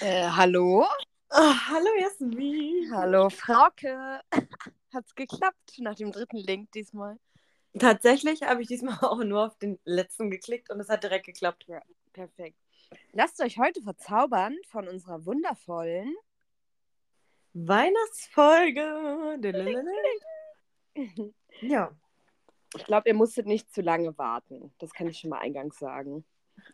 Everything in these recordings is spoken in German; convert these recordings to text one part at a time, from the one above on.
Äh, hallo? Oh, hallo Jasmin. Hallo Frauke. Hat's geklappt nach dem dritten Link diesmal? Tatsächlich habe ich diesmal auch nur auf den letzten geklickt und es hat direkt geklappt. Ja, perfekt. Lasst euch heute verzaubern von unserer wundervollen Weihnachtsfolge. Ja. Ich glaube, ihr musstet nicht zu lange warten. Das kann ich schon mal eingangs sagen.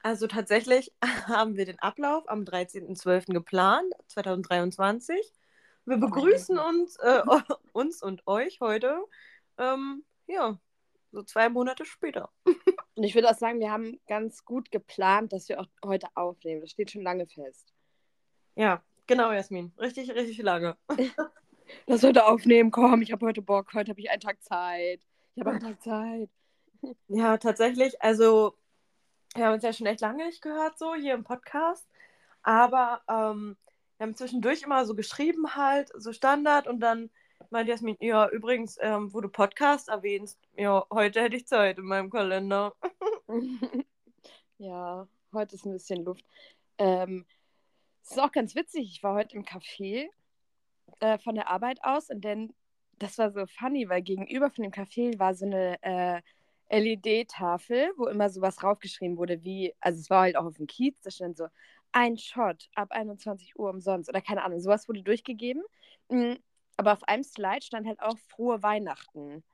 Also tatsächlich haben wir den Ablauf am 13.12. geplant, 2023. Wir begrüßen uns, äh, uns und euch heute, ähm, ja, so zwei Monate später. Und ich würde auch sagen, wir haben ganz gut geplant, dass wir auch heute aufnehmen. Das steht schon lange fest. Ja, genau, Jasmin. Richtig, richtig lange. Lass heute aufnehmen, komm, ich habe heute Bock, heute habe ich einen Tag Zeit. Ich habe einen Tag Zeit. Ja, tatsächlich, also wir haben uns ja schon echt lange nicht gehört, so hier im Podcast. Aber ähm, wir haben zwischendurch immer so geschrieben, halt, so Standard. Und dann meinte Jasmin, ja, übrigens, ähm, wo du Podcast erwähnst, ja, heute hätte ich Zeit in meinem Kalender. ja, heute ist ein bisschen Luft. Ähm, es ist auch ganz witzig, ich war heute im Café äh, von der Arbeit aus und dann, das war so funny, weil gegenüber von dem Café war so eine äh, LED-Tafel, wo immer sowas draufgeschrieben wurde, wie, also es war halt auch auf dem Kiez, da stand so, ein Shot ab 21 Uhr umsonst oder keine Ahnung, sowas wurde durchgegeben. Mm, aber auf einem Slide stand halt auch frohe Weihnachten.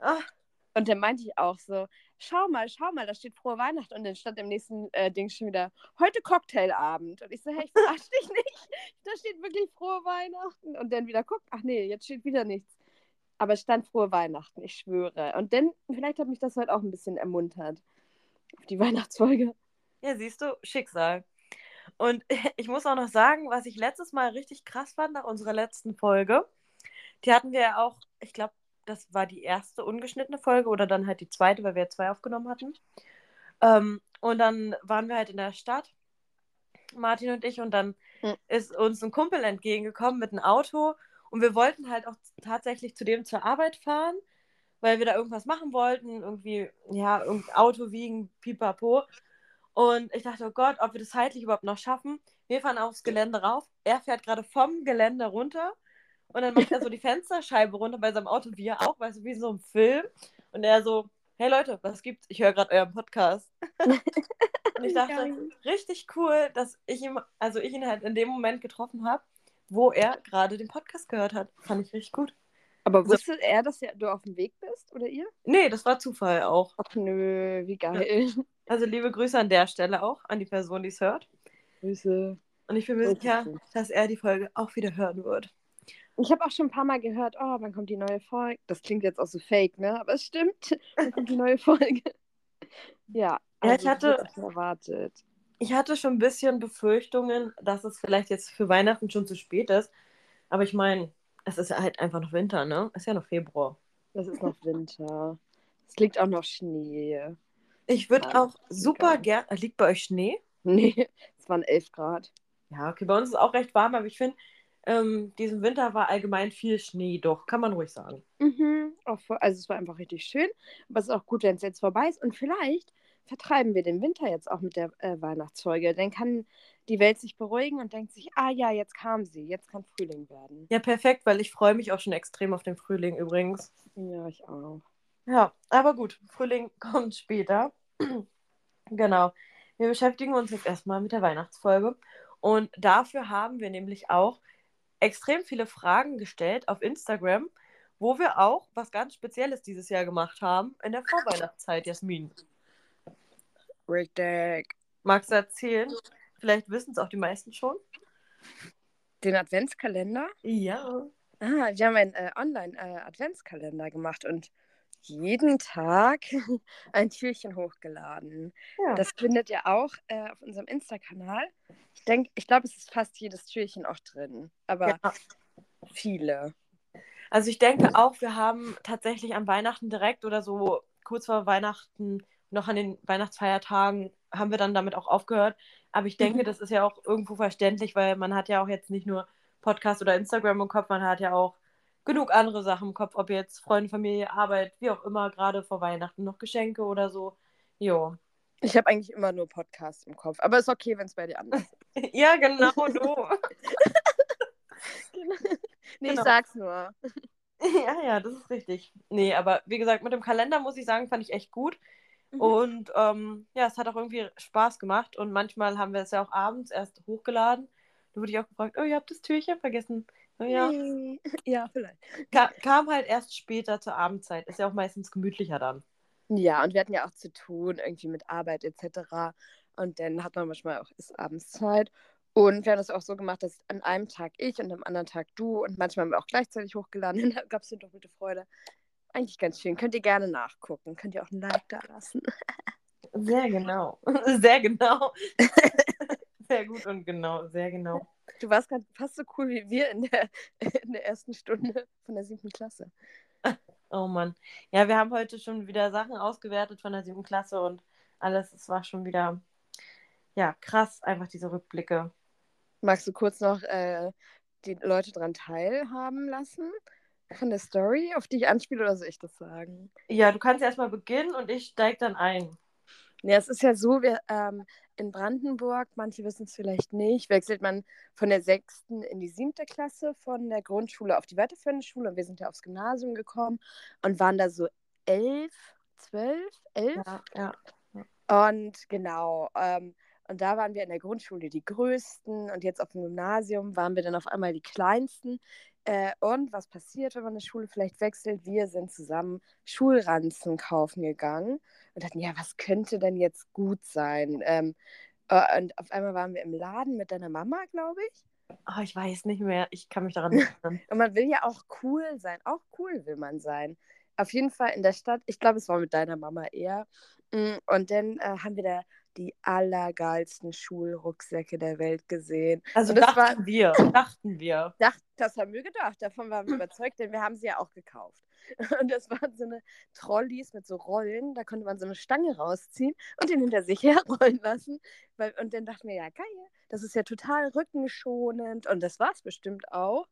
Ach. Und dann meinte ich auch so, schau mal, schau mal, da steht frohe Weihnachten. Und dann stand im nächsten äh, Ding schon wieder, heute Cocktailabend. Und ich so, hey, ich verarsch dich nicht. Da steht wirklich frohe Weihnachten. Und dann wieder, guck, ach nee, jetzt steht wieder nichts. Aber es stand frohe Weihnachten, ich schwöre. Und dann, vielleicht hat mich das heute auch ein bisschen ermuntert. Auf die Weihnachtsfolge. Ja, siehst du, Schicksal. Und ich muss auch noch sagen, was ich letztes Mal richtig krass fand nach unserer letzten Folge. Die hatten wir ja auch, ich glaube, das war die erste ungeschnittene Folge oder dann halt die zweite, weil wir ja zwei aufgenommen hatten. Ähm, und dann waren wir halt in der Stadt, Martin und ich, und dann mhm. ist uns ein Kumpel entgegengekommen mit einem Auto und wir wollten halt auch tatsächlich zu dem zur Arbeit fahren, weil wir da irgendwas machen wollten, irgendwie, ja, irgendein Auto wiegen, pipapo. Und ich dachte, oh Gott, ob wir das zeitlich überhaupt noch schaffen. Wir fahren aufs Gelände rauf. Er fährt gerade vom Gelände runter. Und dann macht er so die Fensterscheibe runter bei seinem Auto, wir auch, weißt du, wie so einem Film. Und er so, hey Leute, was gibt's? Ich höre gerade euren Podcast. und ich dachte, richtig cool, dass ich ihm, also ich ihn halt in dem Moment getroffen habe wo er gerade den Podcast gehört hat. Fand ich richtig gut. Aber also wusste er, dass du auf dem Weg bist oder ihr? Nee, das war Zufall auch. Ach nö, wie geil. Ja. Also liebe Grüße an der Stelle auch an die Person, die es hört. Grüße. Und ich bin mir sicher, dass er die Folge auch wieder hören wird. Ich habe auch schon ein paar Mal gehört, oh, wann kommt die neue Folge? Das klingt jetzt auch so fake, ne? Aber es stimmt. Wann kommt die neue Folge? ja, also ja, ich hatte erwartet ich hatte schon ein bisschen Befürchtungen, dass es vielleicht jetzt für Weihnachten schon zu spät ist. Aber ich meine, es ist ja halt einfach noch Winter, ne? Es ist ja noch Februar. Es ist noch Winter. Es liegt auch noch Schnee. Ich würde ja, auch super gerne. Liegt bei euch Schnee? Nee, es waren 11 Grad. Ja, okay, bei uns ist es auch recht warm, aber ich finde, ähm, diesen Winter war allgemein viel Schnee, doch, kann man ruhig sagen. Mhm, also es war einfach richtig schön, aber es ist auch gut, wenn es jetzt vorbei ist. Und vielleicht vertreiben wir den Winter jetzt auch mit der äh, Weihnachtsfolge. Dann kann die Welt sich beruhigen und denkt sich, ah ja, jetzt kam sie, jetzt kann Frühling werden. Ja, perfekt, weil ich freue mich auch schon extrem auf den Frühling übrigens. Ja, ich auch. Ja, aber gut, Frühling kommt später. genau. Wir beschäftigen uns jetzt erstmal mit der Weihnachtsfolge. Und dafür haben wir nämlich auch extrem viele Fragen gestellt auf Instagram, wo wir auch was ganz Spezielles dieses Jahr gemacht haben in der Vorweihnachtszeit, Jasmin. Richtig. Magst du erzählen? Vielleicht wissen es auch die meisten schon. Den Adventskalender? Ja. Ah, wir haben einen äh, Online-Adventskalender äh, gemacht und jeden Tag ein Türchen hochgeladen. Ja. Das findet ihr auch äh, auf unserem Insta-Kanal. Ich denke, ich glaube, es ist fast jedes Türchen auch drin, aber ja. viele. Also ich denke auch, wir haben tatsächlich an Weihnachten direkt oder so kurz vor Weihnachten noch an den Weihnachtsfeiertagen haben wir dann damit auch aufgehört. Aber ich denke, mhm. das ist ja auch irgendwo verständlich, weil man hat ja auch jetzt nicht nur Podcast oder Instagram im Kopf, man hat ja auch genug andere Sachen im Kopf, ob jetzt Freunde, Familie, Arbeit, wie auch immer, gerade vor Weihnachten noch Geschenke oder so. Jo. Ich habe eigentlich immer nur Podcasts im Kopf, aber ist okay, wenn es bei dir anders ist. ja, genau, du. genau. Nee, Genau. ich sag's nur. ja, ja, das ist richtig. Nee, aber wie gesagt, mit dem Kalender muss ich sagen, fand ich echt gut. Mhm. Und ähm, ja, es hat auch irgendwie Spaß gemacht. Und manchmal haben wir es ja auch abends erst hochgeladen. Da wurde ich auch gefragt, oh, ihr habt das Türchen vergessen. Ja. Ja, vielleicht. Ka kam halt erst später zur Abendzeit. Ist ja auch meistens gemütlicher dann. Ja, und wir hatten ja auch zu tun, irgendwie mit Arbeit etc. Und dann hat man manchmal auch ist abends Zeit. Und wir haben das auch so gemacht, dass an einem Tag ich und am anderen Tag du und manchmal haben wir auch gleichzeitig hochgeladen. Und da gab es eine doppelte Freude. Eigentlich ganz schön. Könnt ihr gerne nachgucken. Könnt ihr auch ein Like da lassen. Sehr genau. Sehr genau. Sehr gut und genau. Sehr genau. Du warst gerade fast so cool wie wir in der, in der ersten Stunde von der siebten Klasse. Oh Mann. Ja, wir haben heute schon wieder Sachen ausgewertet von der siebten Klasse und alles. Es war schon wieder, ja, krass, einfach diese Rückblicke. Magst du kurz noch äh, die Leute daran teilhaben lassen? Von der Story, auf die ich anspiele, oder soll ich das sagen? Ja, du kannst erstmal beginnen und ich steige dann ein. Ja, es ist ja so, wir ähm, in Brandenburg, manche wissen es vielleicht nicht, wechselt man von der sechsten in die siebte Klasse von der Grundschule auf die weiterführende Schule. Und wir sind ja aufs Gymnasium gekommen und waren da so elf, zwölf, elf. Ja, ja. Und genau, ähm, und da waren wir in der Grundschule die Größten und jetzt auf dem Gymnasium waren wir dann auf einmal die Kleinsten. Äh, und was passiert, wenn man eine Schule vielleicht wechselt? Wir sind zusammen Schulranzen kaufen gegangen und dachten, ja, was könnte denn jetzt gut sein? Ähm, äh, und auf einmal waren wir im Laden mit deiner Mama, glaube ich. Oh, ich weiß nicht mehr. Ich kann mich daran nicht erinnern. Und man will ja auch cool sein. Auch cool will man sein. Auf jeden Fall in der Stadt. Ich glaube, es war mit deiner Mama eher. Mm, Und dann äh, haben wir da die allergeilsten Schulrucksäcke der Welt gesehen. Also Und das dachten war- wir. Dachten wir. Dacht, das haben wir gedacht. Davon waren wir überzeugt, denn wir haben sie ja auch gekauft. Und das waren so eine Trolleys mit so Rollen. Da konnte man so eine Stange rausziehen und den hinter sich herrollen lassen. Und dann dachten wir, ja, geil, das ist ja total rückenschonend. Und das war es bestimmt auch.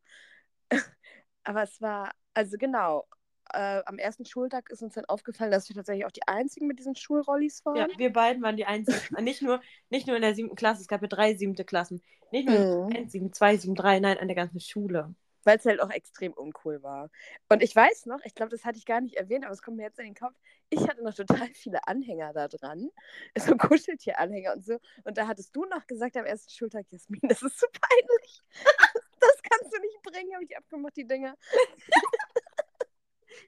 Aber es war, also genau, äh, am ersten Schultag ist uns dann aufgefallen, dass wir tatsächlich auch die einzigen mit diesen Schulrollis waren. Ja, wir beiden waren die einzigen. Nicht nur, nicht nur in der siebten Klasse, es gab ja drei siebte Klassen. Nicht nur Mhm. eins, sieben, zwei, sieben, drei, nein, an der ganzen Schule. weil es halt auch extrem uncool war. Und ich weiß noch, ich glaube, das hatte ich gar nicht erwähnt, aber es kommt mir jetzt in den Kopf, ich hatte noch total viele Anhänger da dran, so Kuscheltier-Anhänger und so. Und da hattest du noch gesagt am ersten Schultag, Jasmin, das ist so peinlich. Das kannst du nicht bringen, habe ich abgemacht, die Dinger.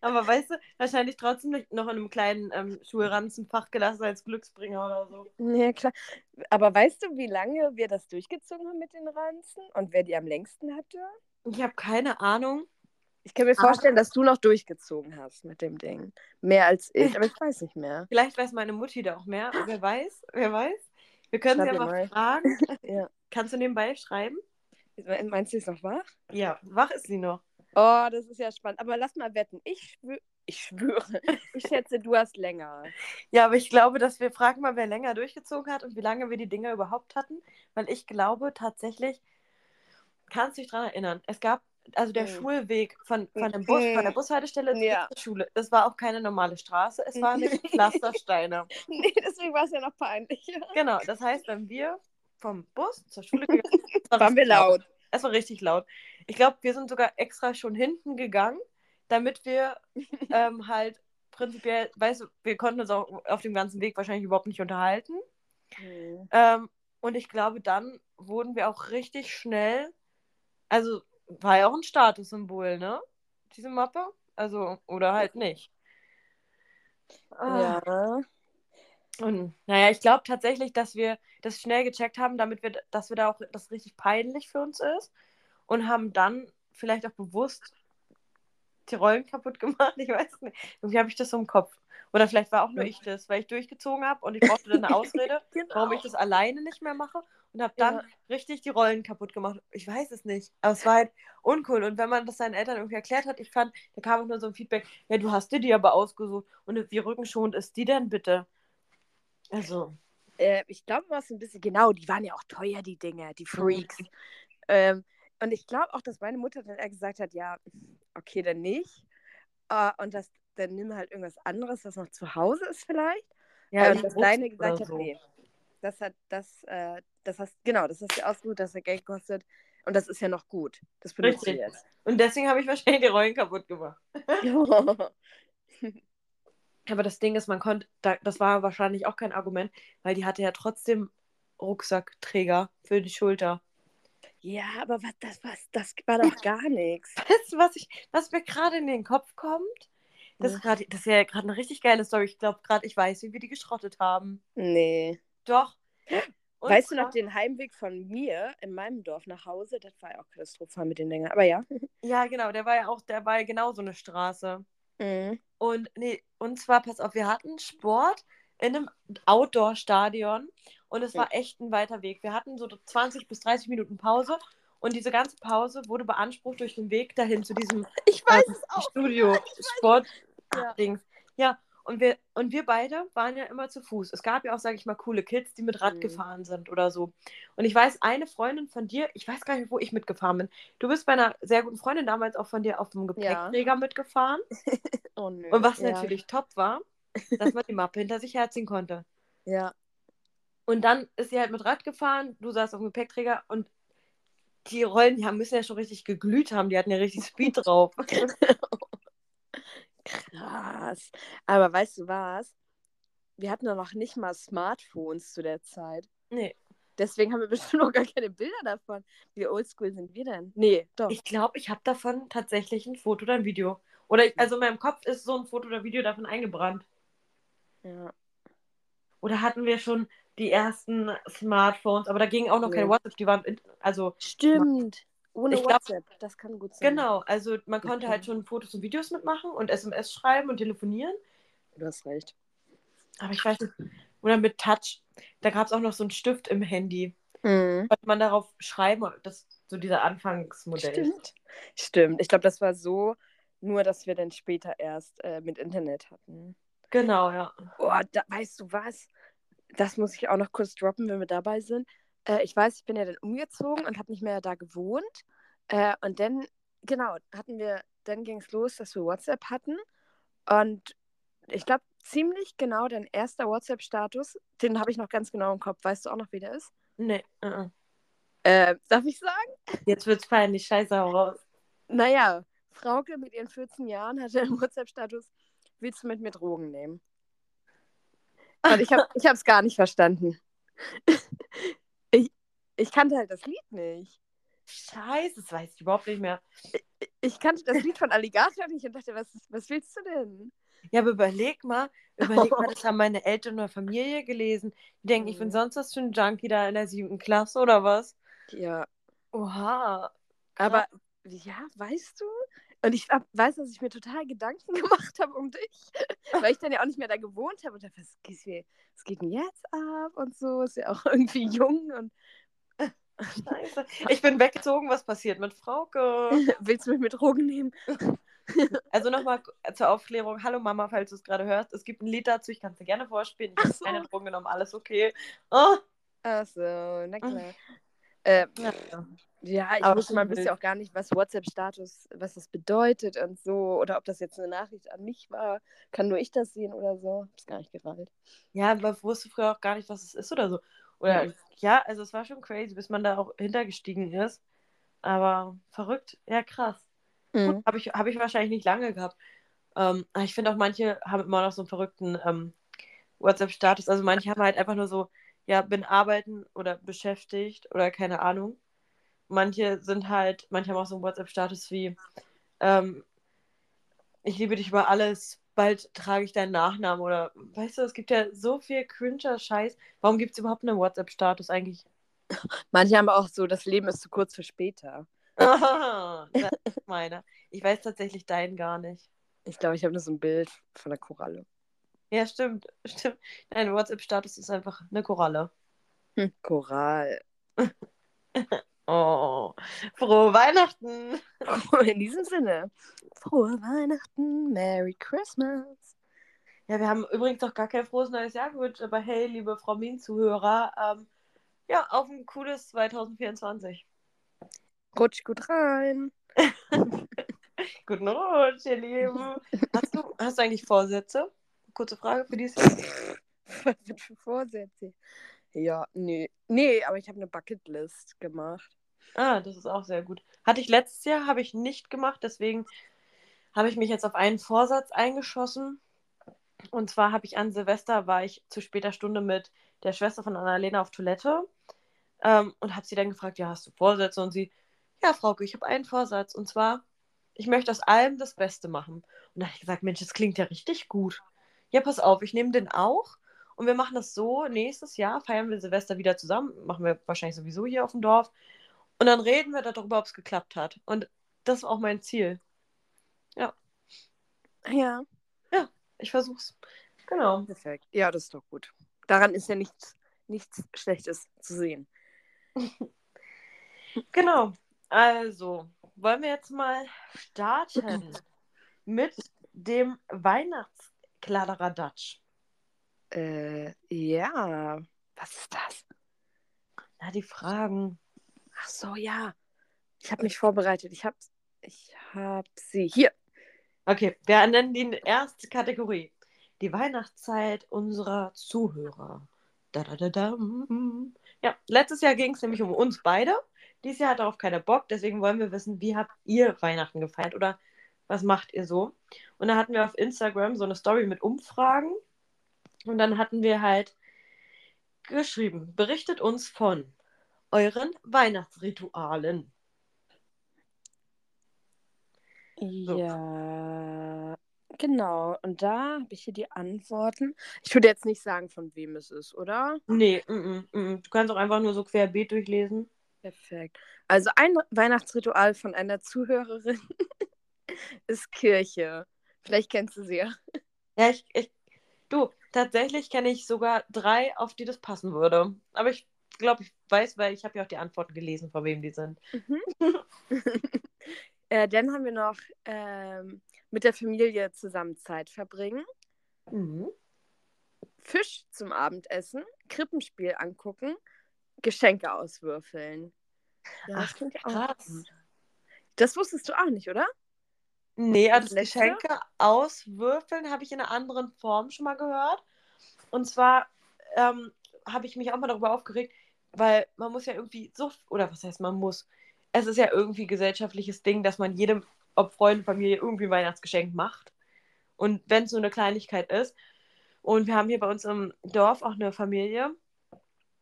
Aber weißt du, wahrscheinlich trotzdem noch in einem kleinen ähm, Schulranzenfach gelassen als Glücksbringer oder so. Ja, klar. Aber weißt du, wie lange wir das durchgezogen haben mit den Ranzen und wer die am längsten hatte? Ich habe keine Ahnung. Ich kann mir Aber- vorstellen, dass du noch durchgezogen hast mit dem Ding. Mehr als ich, aber ich weiß nicht mehr. Vielleicht weiß meine Mutti da auch mehr. Wer weiß? Wer weiß? Wir können sie Schreib ja mal mal. fragen. Ja. Kannst du nebenbei schreiben? Meinst du, sie ist noch wach? Ja, wach ist sie noch. Oh, das ist ja spannend. Aber lass mal wetten. Ich, schwö ich schwöre. Ich schätze, du hast länger. Ja, aber ich glaube, dass wir fragen mal, wer länger durchgezogen hat und wie lange wir die Dinger überhaupt hatten. Weil ich glaube tatsächlich, kannst du dich daran erinnern, es gab also der Mhm. Schulweg von, von, dem Bus, von der Bushaltestelle Ja. zur Schule. Das war auch keine normale Straße, es waren nämlich Pflastersteine. Nee, deswegen war es ja noch peinlich. Genau, das heißt, wenn wir vom Bus zur Schule gegangen sind, Waren wir richtig laut. Es war richtig laut. Ich glaube, wir sind sogar extra schon hinten gegangen, damit wir ähm, halt prinzipiell, weißt du, wir konnten uns auch auf dem ganzen Weg wahrscheinlich überhaupt nicht unterhalten. Mhm. Ähm, und ich glaube, dann wurden wir auch richtig schnell, also war ja auch ein Statussymbol, ne? Diese Mappe. Also, oder halt nicht. Ah, Ja. Und naja, ich glaube tatsächlich, dass wir das schnell gecheckt haben, damit wir, dass wir da auch das richtig peinlich für uns ist. Und haben dann vielleicht auch bewusst die Rollen kaputt gemacht. Ich weiß nicht. Irgendwie habe ich das so im Kopf. Oder vielleicht war auch nur ich das, weil ich durchgezogen habe und ich brauchte dann eine Ausrede, warum ich das alleine nicht mehr mache und habe dann Ja. richtig die Rollen kaputt gemacht. Ich weiß es nicht. Aber es war halt uncool. Und wenn man das seinen Eltern irgendwie erklärt hat, ich fand, da kam auch nur so ein Feedback, ja, du hast dir die aber ausgesucht. Und wie rückenschonend ist die denn bitte? Also, Äh, ich glaube, was ein bisschen, genau, die waren ja auch teuer, die Dinger, die Freaks. Ähm, und ich glaube auch, dass meine Mutter dann eher gesagt hat, ja, okay, dann nicht. Äh, und das, dann nimm halt irgendwas anderes, was noch zu Hause ist vielleicht. Ja, und das deine gesagt hat, so. nee. Das hat, das, äh, das hast, genau, das hast du ausgesucht, dass er Geld kostet. Und das ist ja noch gut. Das benutzt Richtig. du jetzt. Und deswegen habe ich wahrscheinlich die Rollen kaputt gemacht. Aber das Ding ist, man konnte, da, das war wahrscheinlich auch kein Argument, weil die hatte ja trotzdem Rucksackträger für die Schulter. Ja, aber was, das, was, das war doch gar nichts. Weißt du, was, ich, was mir gerade in den Kopf kommt? Das, ist grad, das ist ja gerade eine richtig geile Story. Ich glaube gerade, ich weiß, wie wir die geschrottet haben. Nee. Doch. Und weißt du noch den Heimweg von mir in meinem Dorf nach Hause? Das war ja auch katastrophal mit den Längern. Aber ja. Ja, genau, der war ja auch, der war ja genau so eine Straße. Mhm. Und nee, und zwar, pass auf, wir hatten Sport in einem Outdoor-Stadion und es Ja. war echt ein weiter Weg. Wir hatten so 20 bis 30 Minuten Pause und diese ganze Pause wurde beansprucht durch den Weg dahin zu diesem Ich weiß ähm, es auch. Studio Sport Ja. Dings. Ja, und wir und wir beide waren ja immer zu Fuß. Es gab ja auch, sage ich mal, coole Kids, die mit Rad Mhm. gefahren sind oder so. Und ich weiß, eine Freundin von dir, ich weiß gar nicht, wo ich mitgefahren bin. Du bist bei einer sehr guten Freundin damals auch von dir auf dem Gepäckträger mitgefahren. Oh, nö. Und was ja. natürlich top war, dass man die Mappe hinter sich herziehen konnte. Ja. Und dann ist sie halt mit Rad gefahren, du saßt auf dem Gepäckträger und die Rollen, die haben, müssen ja schon richtig geglüht haben, die hatten ja richtig Speed drauf. Krass. Aber weißt du was? Wir hatten doch noch nicht mal Smartphones zu der Zeit. nee, Deswegen haben wir bestimmt noch gar keine Bilder davon. Wie oldschool sind wir denn? Nee, doch. ich glaube, ich habe davon tatsächlich ein Foto oder ein Video. Oder ich, also in meinem Kopf ist so ein Foto oder Video davon eingebrannt. Ja. Oder hatten wir schon die ersten Smartphones, aber da ging auch noch Nee. keine WhatsApp, die waren, also Stimmt. Ohne Ich glaub- WhatsApp. Das kann gut sein. genau, also man konnte Okay. halt schon Fotos und Videos mitmachen und SMS schreiben und telefonieren. Du hast recht. Aber ich weiß nicht. Oder mit Touch. Da gab es auch noch so einen Stift im Handy. Mhm. Konnte man darauf schreiben, das so dieser Anfangsmodell. Stimmt. Stimmt. Ich glaube, das war so, nur dass wir dann später erst äh, mit Internet hatten. Genau, ja. Oh, da, weißt du was? Das muss ich auch noch kurz droppen, wenn wir dabei sind. Äh, ich weiß, ich bin ja dann umgezogen und habe nicht mehr da gewohnt. Äh, und dann, genau, hatten wir, dann ging es los, dass wir WhatsApp hatten. Und ich glaube, ziemlich genau dein erster WhatsApp-Status, den habe ich noch ganz genau im Kopf. Weißt du auch noch, wie der ist? Nee, uh -uh. Äh, darf ich sagen? jetzt wird's peinlich. Scheiße, raus. Naja, Frauke mit ihren 14 Jahren hatte im WhatsApp-Status, willst du mit mir Drogen nehmen? Und ich habe es gar nicht verstanden. ich, ich kannte halt das Lied nicht. Scheiße, das weiß ich überhaupt nicht mehr. Ich kannte das Lied von Alligator nicht und dachte, was, was willst du denn? Ja, aber überleg mal, überleg mal, das haben meine Eltern oder Familie gelesen. Die denken, ich bin Mhm. sonst was für ein Junkie da in der siebten Klasse oder was? Ja, Oha. aber ja, weißt du? Und ich hab, weiß, dass ich mir total Gedanken gemacht habe um dich, weil ich dann ja auch nicht mehr da gewohnt habe und dachte, was, geht was geht denn jetzt ab und so? Ist ja auch irgendwie jung und Scheiße. Ich bin weggezogen, was passiert mit Frauke? willst du mich mit Drogen nehmen? Also nochmal zur Aufklärung. Hallo Mama, falls du es gerade hörst. Es gibt ein Lied dazu, ich kann es dir gerne vorspielen. Ich Ach habe so. keine Drogen genommen, alles okay. Oh. Achso, na klar. Äh, Ja. ich Aber wusste mal bisschen auch gar nicht, was WhatsApp-Status, was das bedeutet und so. Oder ob das jetzt eine Nachricht an mich war. Kann nur ich das sehen oder so. Hab's gar nicht gerallt. Ja, man wusste früher auch gar nicht, was es ist oder so. Oder Ja. ja, also es war schon crazy, bis man da auch hintergestiegen ist. Aber verrückt, ja krass. Mhm. Habe ich, hab ich wahrscheinlich nicht lange gehabt. Ähm, ich finde auch, manche haben immer noch so einen verrückten ähm, WhatsApp-Status. Also manche haben halt einfach nur so, ja, bin arbeiten oder beschäftigt oder keine Ahnung. Manche sind halt, manche haben auch so einen WhatsApp-Status wie, ähm, ich liebe dich über alles, bald trage ich deinen Nachnamen oder, weißt du, es gibt ja so viel cringer Scheiß. Warum gibt es überhaupt einen WhatsApp-Status eigentlich? Manche haben auch so, das Leben ist zu kurz für später. Ah, das ist meine. Ich weiß tatsächlich deinen gar nicht. Ich glaube, ich habe nur so ein Bild von der Koralle. Ja, stimmt, stimmt. Dein WhatsApp-Status ist einfach eine Koralle. Hm, Koral. Oh, frohe Weihnachten. In diesem Sinne, frohe Weihnachten, Merry Christmas. Ja, wir haben übrigens noch gar kein frohes neues Jahr gewünscht, aber hey, liebe Frau Min-Zuhörer, ähm, ja, auf ein cooles 2024. Rutsch gut rein. Guten Rutsch, ihr Lieben. Hast du, hast du eigentlich Vorsätze? Kurze Frage für dieses Jahr. Was sind für Vorsätze? Ja, nee. Nee, aber ich habe eine Bucketlist gemacht. Ah, das ist auch sehr gut. Hatte ich letztes Jahr, habe ich nicht gemacht, deswegen habe ich mich jetzt auf einen Vorsatz eingeschossen. Und zwar habe ich an Silvester, war ich zu später Stunde mit der Schwester von Annalena auf Toilette ähm, und habe sie dann gefragt, ja, hast du Vorsätze? Und sie, ja, Frauke, ich habe einen Vorsatz. Und zwar, ich möchte aus allem das Beste machen. Und da habe ich gesagt, Mensch, das klingt ja richtig gut. Ja, pass auf, ich nehme den auch. Und wir machen das so, nächstes Jahr feiern wir Silvester wieder zusammen. Machen wir wahrscheinlich sowieso hier auf dem Dorf. Und dann reden wir darüber, ob es geklappt hat. Und das ist auch mein Ziel. Ja. Ja. Ja, ich versuch's. Genau. Perfekt. Ja, das ist doch gut. Daran ist ja nichts, nichts Schlechtes zu sehen. genau. Also, wollen wir jetzt mal starten mit dem Weihnachtskladderadatsch. Äh, ja. Was ist das? Na, die Fragen. Ach so, ja. Ich habe mich vorbereitet. Ich habe ich hab sie hier. Okay, wir nennen die erste Kategorie. Die Weihnachtszeit unserer Zuhörer. Da, da, da, da. Ja, letztes Jahr ging es nämlich um uns beide. Dieses Jahr hat darauf keiner Bock, deswegen wollen wir wissen, wie habt ihr Weihnachten gefeiert oder was macht ihr so? Und da hatten wir auf Instagram so eine Story mit Umfragen und dann hatten wir halt geschrieben, berichtet uns von euren Weihnachtsritualen. So. Ja, genau. Und da habe ich hier die Antworten. Ich würde jetzt nicht sagen, von wem es ist, oder? Nee, mm -mm, mm. du kannst auch einfach nur so querbeet durchlesen. Perfekt. Also ein Weihnachtsritual von einer Zuhörerin ist Kirche. Vielleicht kennst du sie ja. Ja, ich, ich du, tatsächlich kenne ich sogar drei, auf die das passen würde. Aber ich glaube, ich weiß, weil ich habe ja auch die Antworten gelesen, von wem die sind. Mhm. äh, dann haben wir noch ähm, mit der Familie zusammen Zeit verbringen. Mhm. Fisch zum Abendessen, Krippenspiel angucken, Geschenke auswürfeln. Ja, Ach, das krass. Das wusstest du auch nicht, oder? Nee, also Geschenke auswürfeln habe ich in einer anderen Form schon mal gehört. Und zwar ähm, habe ich mich auch mal darüber aufgeregt, weil man muss ja irgendwie so, oder was heißt man muss? Es ist ja irgendwie gesellschaftliches Ding, dass man jedem, ob Freund, Familie, irgendwie ein Weihnachtsgeschenk macht. Und wenn es so eine Kleinigkeit ist. Und wir haben hier bei uns im Dorf auch eine Familie,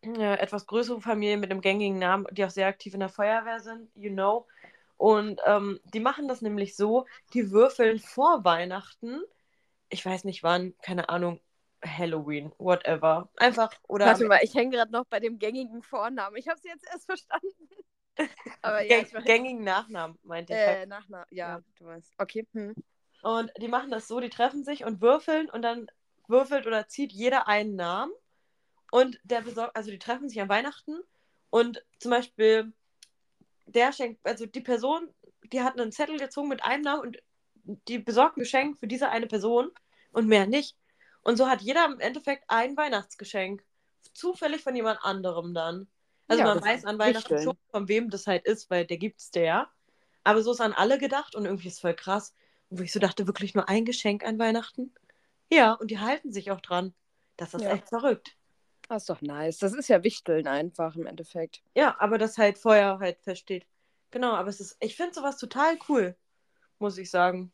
eine etwas größere Familie mit einem gängigen Namen, die auch sehr aktiv in der Feuerwehr sind, you know. Und ähm, die machen das nämlich so, die würfeln vor Weihnachten, ich weiß nicht wann, keine Ahnung, Halloween, whatever. Einfach, oder. Warte mal, ich hänge gerade noch bei dem gängigen Vornamen. Ich habe sie jetzt erst verstanden. Aber ja, gängigen Nachnamen, meinte ich. Äh, Nachnamen, ja, ja, du weißt. Okay. Hm. Und die machen das so, die treffen sich und würfeln und dann würfelt oder zieht jeder einen Namen. Und der besorgt, also die treffen sich an Weihnachten und zum Beispiel der schenkt, also die Person, die hat einen Zettel gezogen mit einem Namen und die besorgt ein Geschenk für diese eine Person und mehr nicht. Und so hat jeder im Endeffekt ein Weihnachtsgeschenk. Zufällig von jemand anderem dann. Also ja, man weiß an Weihnachten schon, von wem das halt ist, weil der gibt's der. Aber so ist an alle gedacht und irgendwie ist voll krass. Und wo ich so dachte, wirklich nur ein Geschenk an Weihnachten? Ja, und die halten sich auch dran. Das ist ja. echt verrückt. Das ist doch nice. Das ist ja Wichteln einfach im Endeffekt. Ja, aber das halt vorher halt feststeht. Genau, aber es ist, ich finde sowas total cool, muss ich sagen.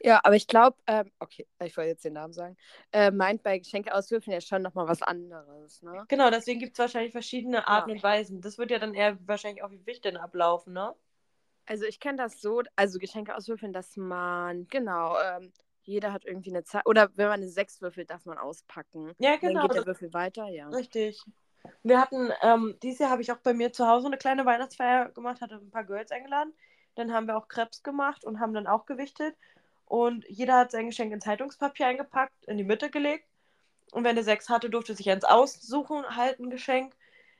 Ja, aber ich glaube, ähm, okay, ich wollte jetzt den Namen sagen, äh, meint bei Geschenke auswürfeln ja schon nochmal was anderes, ne? Genau, deswegen gibt es wahrscheinlich verschiedene Arten ja. und Weisen. Das wird ja dann eher wahrscheinlich auch wie Wichteln ablaufen, ne? Also ich kenne das so, also Geschenke auswürfeln, dass man, genau, ähm, jeder hat irgendwie eine Zahl. Oder wenn man eine 6 würfelt, darf man auspacken. Ja, genau. dann geht der Würfel weiter, ja. Richtig. Wir hatten, ähm, dieses Jahr habe ich auch bei mir zu Hause eine kleine Weihnachtsfeier gemacht, hatte ein paar Girls eingeladen. Dann haben wir auch Krebs gemacht und haben dann auch gewichtet. Und jeder hat sein Geschenk in Zeitungspapier eingepackt, in die Mitte gelegt. Und wenn er sechs hatte, durfte sich eins aussuchen, halt ein Geschenk.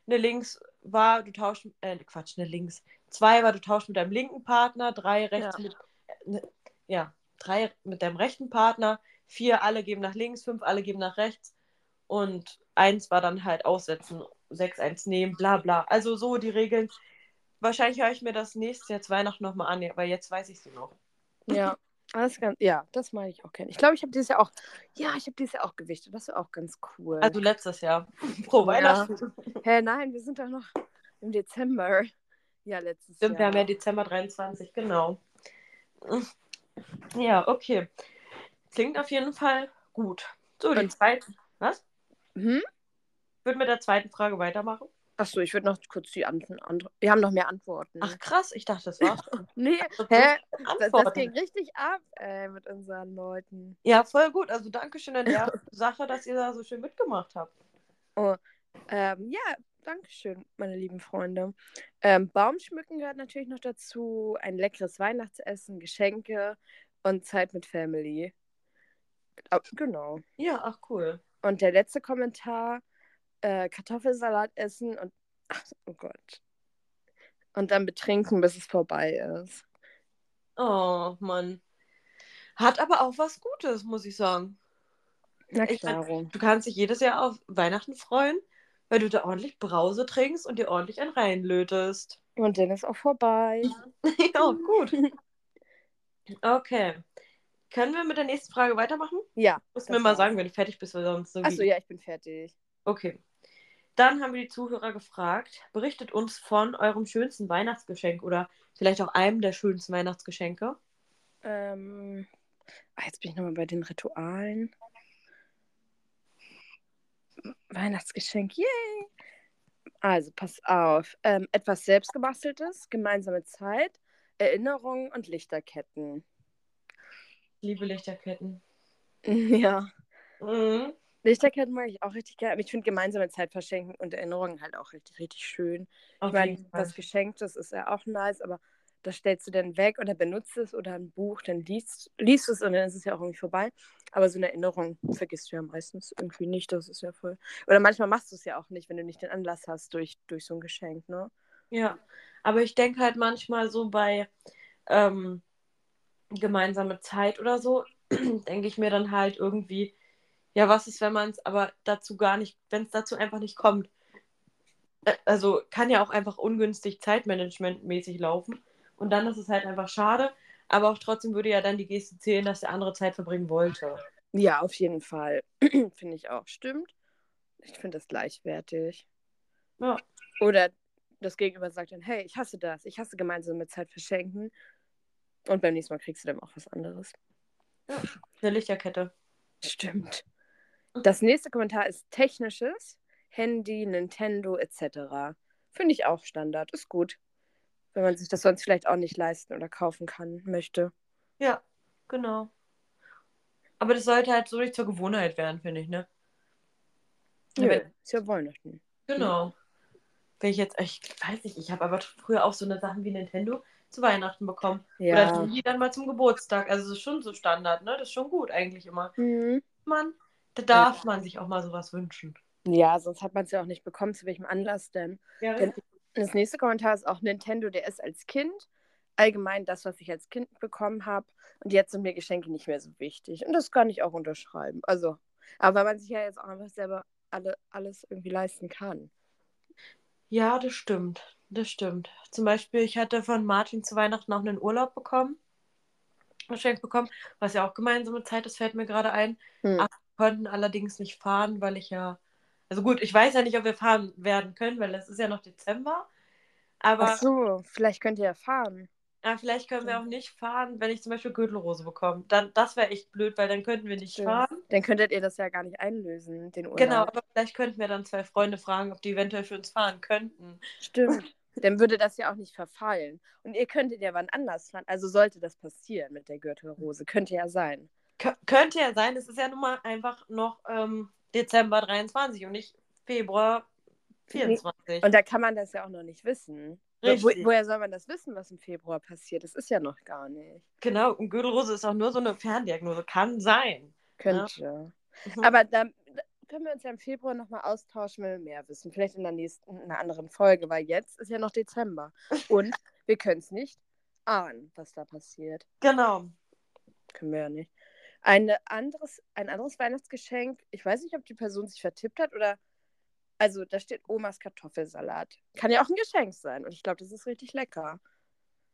Eine links war, du tauschst, äh, Quatsch, eine links. Zwei war, du tauschst mit deinem linken Partner, drei rechts ja. mit, äh, ne, ja, drei mit deinem rechten Partner, vier alle geben nach links, fünf alle geben nach rechts und eins war dann halt aussetzen, sechs eins nehmen, bla bla. Also so die Regeln. Wahrscheinlich höre ich mir das nächste Jahr Weihnachten nochmal an, weil jetzt weiß ich sie noch. Ja, Das kann, ja, das mag ich auch kennen. Ich glaube, ich habe dieses Jahr auch, ja, ich habe dieses Jahr auch gewichtet. Das wäre auch ganz cool. Also letztes Jahr. Pro Weihnachten. Hä, nein, wir sind doch noch im Dezember. Ja, letztes Stimmt, Jahr. wir haben ja Dezember 23, genau. Ja, okay. Klingt auf jeden Fall gut. So, die zweite. Was? Hm? Ich würde mit der zweiten Frage weitermachen. Achso, ich würde noch kurz die anderen. Andre wir haben noch mehr Antworten. Ach krass, ich dachte, das war's. nee, Also, hä? Das, das ging richtig ab ey, mit unseren Leuten. Ja, voll gut. Also danke schön an der Sache, dass ihr da so schön mitgemacht habt. Ähm, ja, danke schön, meine lieben Freunde. Ähm, Baumschmücken gehört natürlich noch dazu. Ein leckeres Weihnachtsessen, Geschenke und Zeit mit Family. Genau. Ja, ach cool. Und der letzte Kommentar: äh, Kartoffelsalat essen und. Ach, oh Gott. Und dann betrinken, bis es vorbei ist. Oh, Mann. Hat aber auch was Gutes, muss ich sagen. Na Ich mein- klar. Du kannst dich jedes Jahr auf Weihnachten freuen, weil du da ordentlich Brause trinkst und dir ordentlich einen reinlötest. Und dann ist auch vorbei. ja, gut. Okay. Können wir mit der nächsten Frage weitermachen? Ja. Musst das mir mal war's. sagen, wenn du fertig bist, weil sonst so Achso, ja, ich bin fertig. Okay. Dann haben wir die Zuhörer gefragt, berichtet uns von eurem schönsten Weihnachtsgeschenk oder vielleicht auch einem der schönsten Weihnachtsgeschenke. Ähm, ah, jetzt bin ich nochmal bei den Ritualen. Weihnachtsgeschenk, yay! Also, pass auf. Ähm, etwas selbstgebasteltes, gemeinsame Zeit, Erinnerungen und Lichterketten. Liebe Lichterketten. Ja. Mhm. Lichterketten mag ich auch richtig gerne, ich finde gemeinsame Zeit verschenken und Erinnerungen halt auch richtig, richtig schön. Auf ich meine, was Geschenktes ist ja auch nice, aber das stellst du dann weg oder benutzt es oder ein Buch, dann liest, liest es und dann ist es ja auch irgendwie vorbei. Aber so eine Erinnerung vergisst du ja meistens irgendwie nicht, das ist ja voll. Oder manchmal machst du es ja auch nicht, wenn du nicht den Anlass hast durch, durch so ein Geschenk, ne? Ja, aber ich denke halt manchmal so bei ähm, gemeinsame Zeit oder so, denke ich mir dann halt irgendwie, ja, was ist, wenn man es aber dazu gar nicht, wenn es dazu einfach nicht kommt. Also kann ja auch einfach ungünstig zeitmanagementmäßig laufen. Und dann ist es halt einfach schade, aber auch trotzdem würde ja dann die Geste zählen, dass der andere Zeit verbringen wollte. Ja, auf jeden Fall. finde ich auch. Stimmt. Ich finde das gleichwertig. Ja. Oder das Gegenüber sagt dann, hey, ich hasse das, ich hasse gemeinsame Zeit verschenken. Und beim nächsten Mal kriegst du dann auch was anderes. Eine Lichterkette. Stimmt. Das nächste Kommentar ist technisches, Handy, Nintendo etc. Finde ich auch Standard, ist gut. Wenn man sich das sonst vielleicht auch nicht leisten oder kaufen kann, möchte. Ja, genau. Aber das sollte halt so nicht zur Gewohnheit werden, finde ich, ne? Ja, Nö, wenn- ist ja Weihnachten. Genau. Wenn ich jetzt, ich weiß nicht, ich habe aber früher auch so eine Sachen wie Nintendo zu Weihnachten bekommen. Ja. Oder die dann mal zum Geburtstag. Also das ist schon so Standard, ne? Das ist schon gut eigentlich immer. Mhm. Man, da darf man sich auch mal sowas wünschen. Ja, sonst hat man es ja auch nicht bekommen. Zu welchem Anlass denn? Ja, Denn- Das nächste Kommentar ist auch Nintendo DS als Kind. Allgemein das, was ich als Kind bekommen habe. Und jetzt sind mir Geschenke nicht mehr so wichtig. Und das kann ich auch unterschreiben. Also, aber weil man sich ja jetzt auch einfach selber alle, alles irgendwie leisten kann. ja, das stimmt. Das stimmt. Zum Beispiel, ich hatte von Martin zu Weihnachten auch einen Urlaub bekommen. Geschenkt bekommen, was ja auch gemeinsame Zeit ist, fällt mir gerade ein. Hm. Ach, konnten allerdings nicht fahren, weil ich ja. Also gut, ich weiß ja nicht, ob wir fahren werden können, weil es ist ja noch Dezember. Aber Ach so, vielleicht könnt ihr ja fahren. Ja, vielleicht können wir auch nicht fahren, wenn ich zum Beispiel Gürtelrose bekomme. Dann, das wäre echt blöd, weil dann könnten wir nicht Stimmt. fahren. Dann könntet ihr das ja gar nicht einlösen, den Urlaub. Genau, aber vielleicht könnten wir dann zwei Freunde fragen, ob die eventuell für uns fahren könnten. Stimmt. Dann würde das ja auch nicht verfallen. Und ihr könntet ja wann anders fahren. Also sollte das passieren mit der Gürtelrose. Könnte ja sein. Kö könnte ja sein, es ist ja nun mal einfach noch ähm, Dezember 23 und nicht Februar 24. Und da kann man das ja auch noch nicht wissen. Wo, woher soll man das wissen, was im Februar passiert? Das ist ja noch gar nicht. Genau, und Gürtelrose ist auch nur so eine Ferndiagnose. Kann sein. Könnte. Mhm. Aber da, da können wir uns ja im Februar nochmal austauschen, wenn wir mehr wissen. Vielleicht in der nächsten, in einer anderen Folge, weil jetzt ist ja noch Dezember. Und wir können es nicht ahnen, was da passiert. Genau. Können wir ja nicht. Eine anderes, ein anderes Weihnachtsgeschenk, ich weiß nicht, ob die Person sich vertippt hat oder. Also, da steht Omas Kartoffelsalat. Kann ja auch ein Geschenk sein. Und ich glaube, das ist richtig lecker.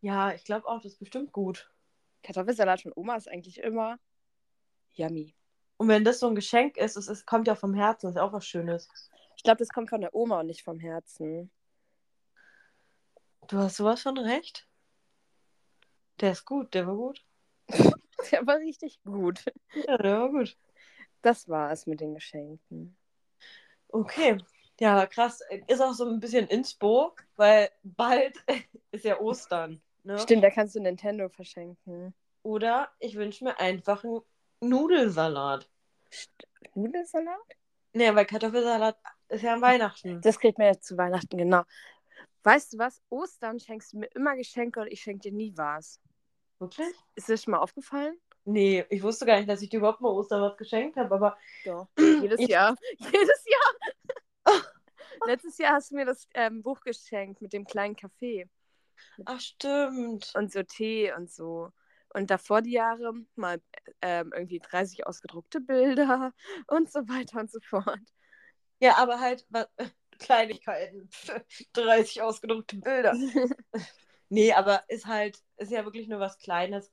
Ja, ich glaube auch, das ist bestimmt gut. Kartoffelsalat von Oma ist eigentlich immer yummy. Und wenn das so ein Geschenk ist, es ist, kommt ja vom Herzen, ist auch was Schönes. Ich glaube, das kommt von der Oma und nicht vom Herzen. Du hast sowas von recht. Der ist gut, der war gut. Der war richtig gut. Ja, der war gut. Das war es mit den Geschenken. Okay. Ja, krass. Ist auch so ein bisschen Inspo, weil bald ist ja Ostern. Ne? Stimmt, da kannst du Nintendo verschenken. Oder ich wünsche mir einfach einen Nudelsalat. Nudelsalat? Nee, weil Kartoffelsalat ist ja an Weihnachten. Das kriegt man ja zu Weihnachten, genau. Weißt du was? Ostern schenkst du mir immer Geschenke und ich schenke dir nie was. Wirklich? Ist dir schon mal aufgefallen? Nee, ich wusste gar nicht, dass ich dir überhaupt mal Ostern was geschenkt habe, aber Doch. Jedes Jahr. Jedes Jahr. Letztes Jahr hast du mir das ähm, Buch geschenkt mit dem kleinen Kaffee ach stimmt. und so Tee und so. Und davor die Jahre mal ähm, irgendwie 30 ausgedruckte Bilder und so weiter und so fort. Ja, aber halt was, Kleinigkeiten. 30 ausgedruckte Bilder. Nee, aber ist halt, ist ja wirklich nur was Kleines.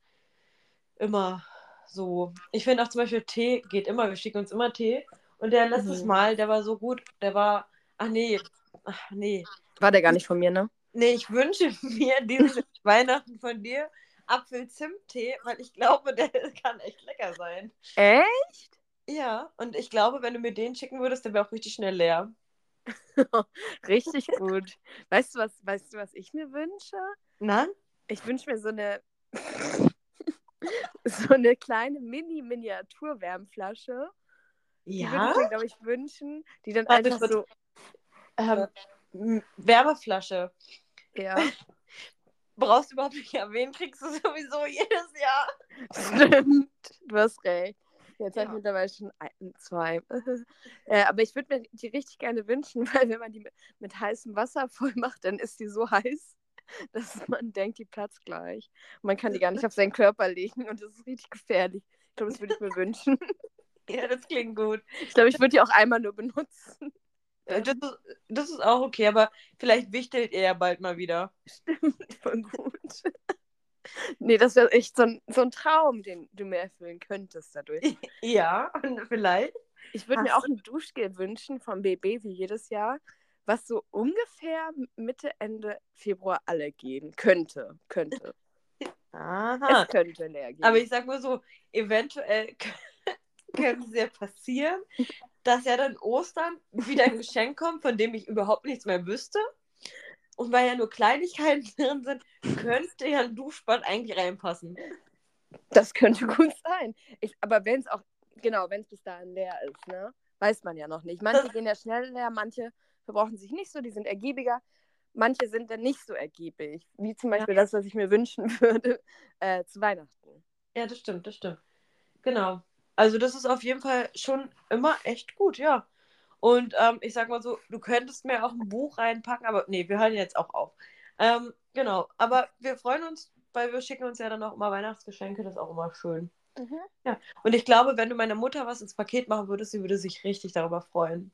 Immer so. Ich finde auch zum Beispiel Tee geht immer, wir schicken uns immer Tee. Und der letztes Mhm. Mal, der war so gut, der war, ach nee, ach nee. War der gar nicht von mir, ne? Nee, ich wünsche mir dieses Weihnachten von dir Apfel-Zimt-Tee, weil ich glaube, der kann echt lecker sein. Echt? Ja, und ich glaube, wenn du mir den schicken würdest, der wäre auch richtig schnell leer. Richtig gut. Weißt du, was, weißt du, was ich mir wünsche? Na? Ich wünsche mir so eine so eine kleine Mini-Miniatur-Wärmflasche. Die würde Ja? ich mir, glaube ich, wünschen, die dann Warte, einfach so. Ähm, Wärmeflasche. Ja, Brauchst du überhaupt nicht erwähnen, kriegst du sowieso jedes Jahr. stimmt. Du hast recht. Jetzt habe Ja. ich mittlerweile schon ein, zwei. äh, aber ich würde mir die richtig gerne wünschen, weil wenn man die mit, mit heißem Wasser voll macht, dann ist die so heiß, dass man denkt, die platzt gleich. Und man kann die gar nicht auf seinen Körper legen und das ist richtig gefährlich. Ich glaube, das würde ich mir wünschen. Ja, das klingt gut. Ich glaube, ich würde die auch einmal nur benutzen. Äh, Das ist, das ist auch okay, aber vielleicht wichtelt er ja bald mal wieder. Stimmt, voll gut. Nee, das wäre echt so ein, so ein Traum, den du mir erfüllen könntest dadurch. Ja, vielleicht. Ich würde mir auch ein Duschgel wünschen vom BB wie jedes Jahr, was so ungefähr Mitte, Ende Februar alle gehen könnte. Könnte. Aha. Es könnte leer gehen. Aber ich sag mal so, eventuell könnte es ja passieren, dass ja dann Ostern wieder ein Geschenk kommt, von dem ich überhaupt nichts mehr wüsste. Und weil ja nur Kleinigkeiten drin sind, könnte ja ein Duschbad eigentlich reinpassen. das könnte gut sein. Ich, aber wenn es auch, genau, wenn es bis dahin leer ist, ne? Weiß man ja noch nicht. Manche Das- gehen ja schnell leer, manche verbrauchen sich nicht so, die sind ergiebiger. Manche sind dann nicht so ergiebig. Wie zum Beispiel das, was ich mir wünschen würde äh, zu Weihnachten. Ja, das stimmt, das stimmt. Genau. Also das ist auf jeden Fall schon immer echt gut, ja. Und ähm, ich sag mal so, du könntest mir auch ein Buch reinpacken, aber nee, wir hören jetzt auch auf. Ähm, genau, aber wir freuen uns, weil wir schicken uns ja dann auch immer Weihnachtsgeschenke, das ist auch immer schön. Und ich glaube, wenn du meiner Mutter was ins Paket machen würdest, sie würde sich richtig darüber freuen.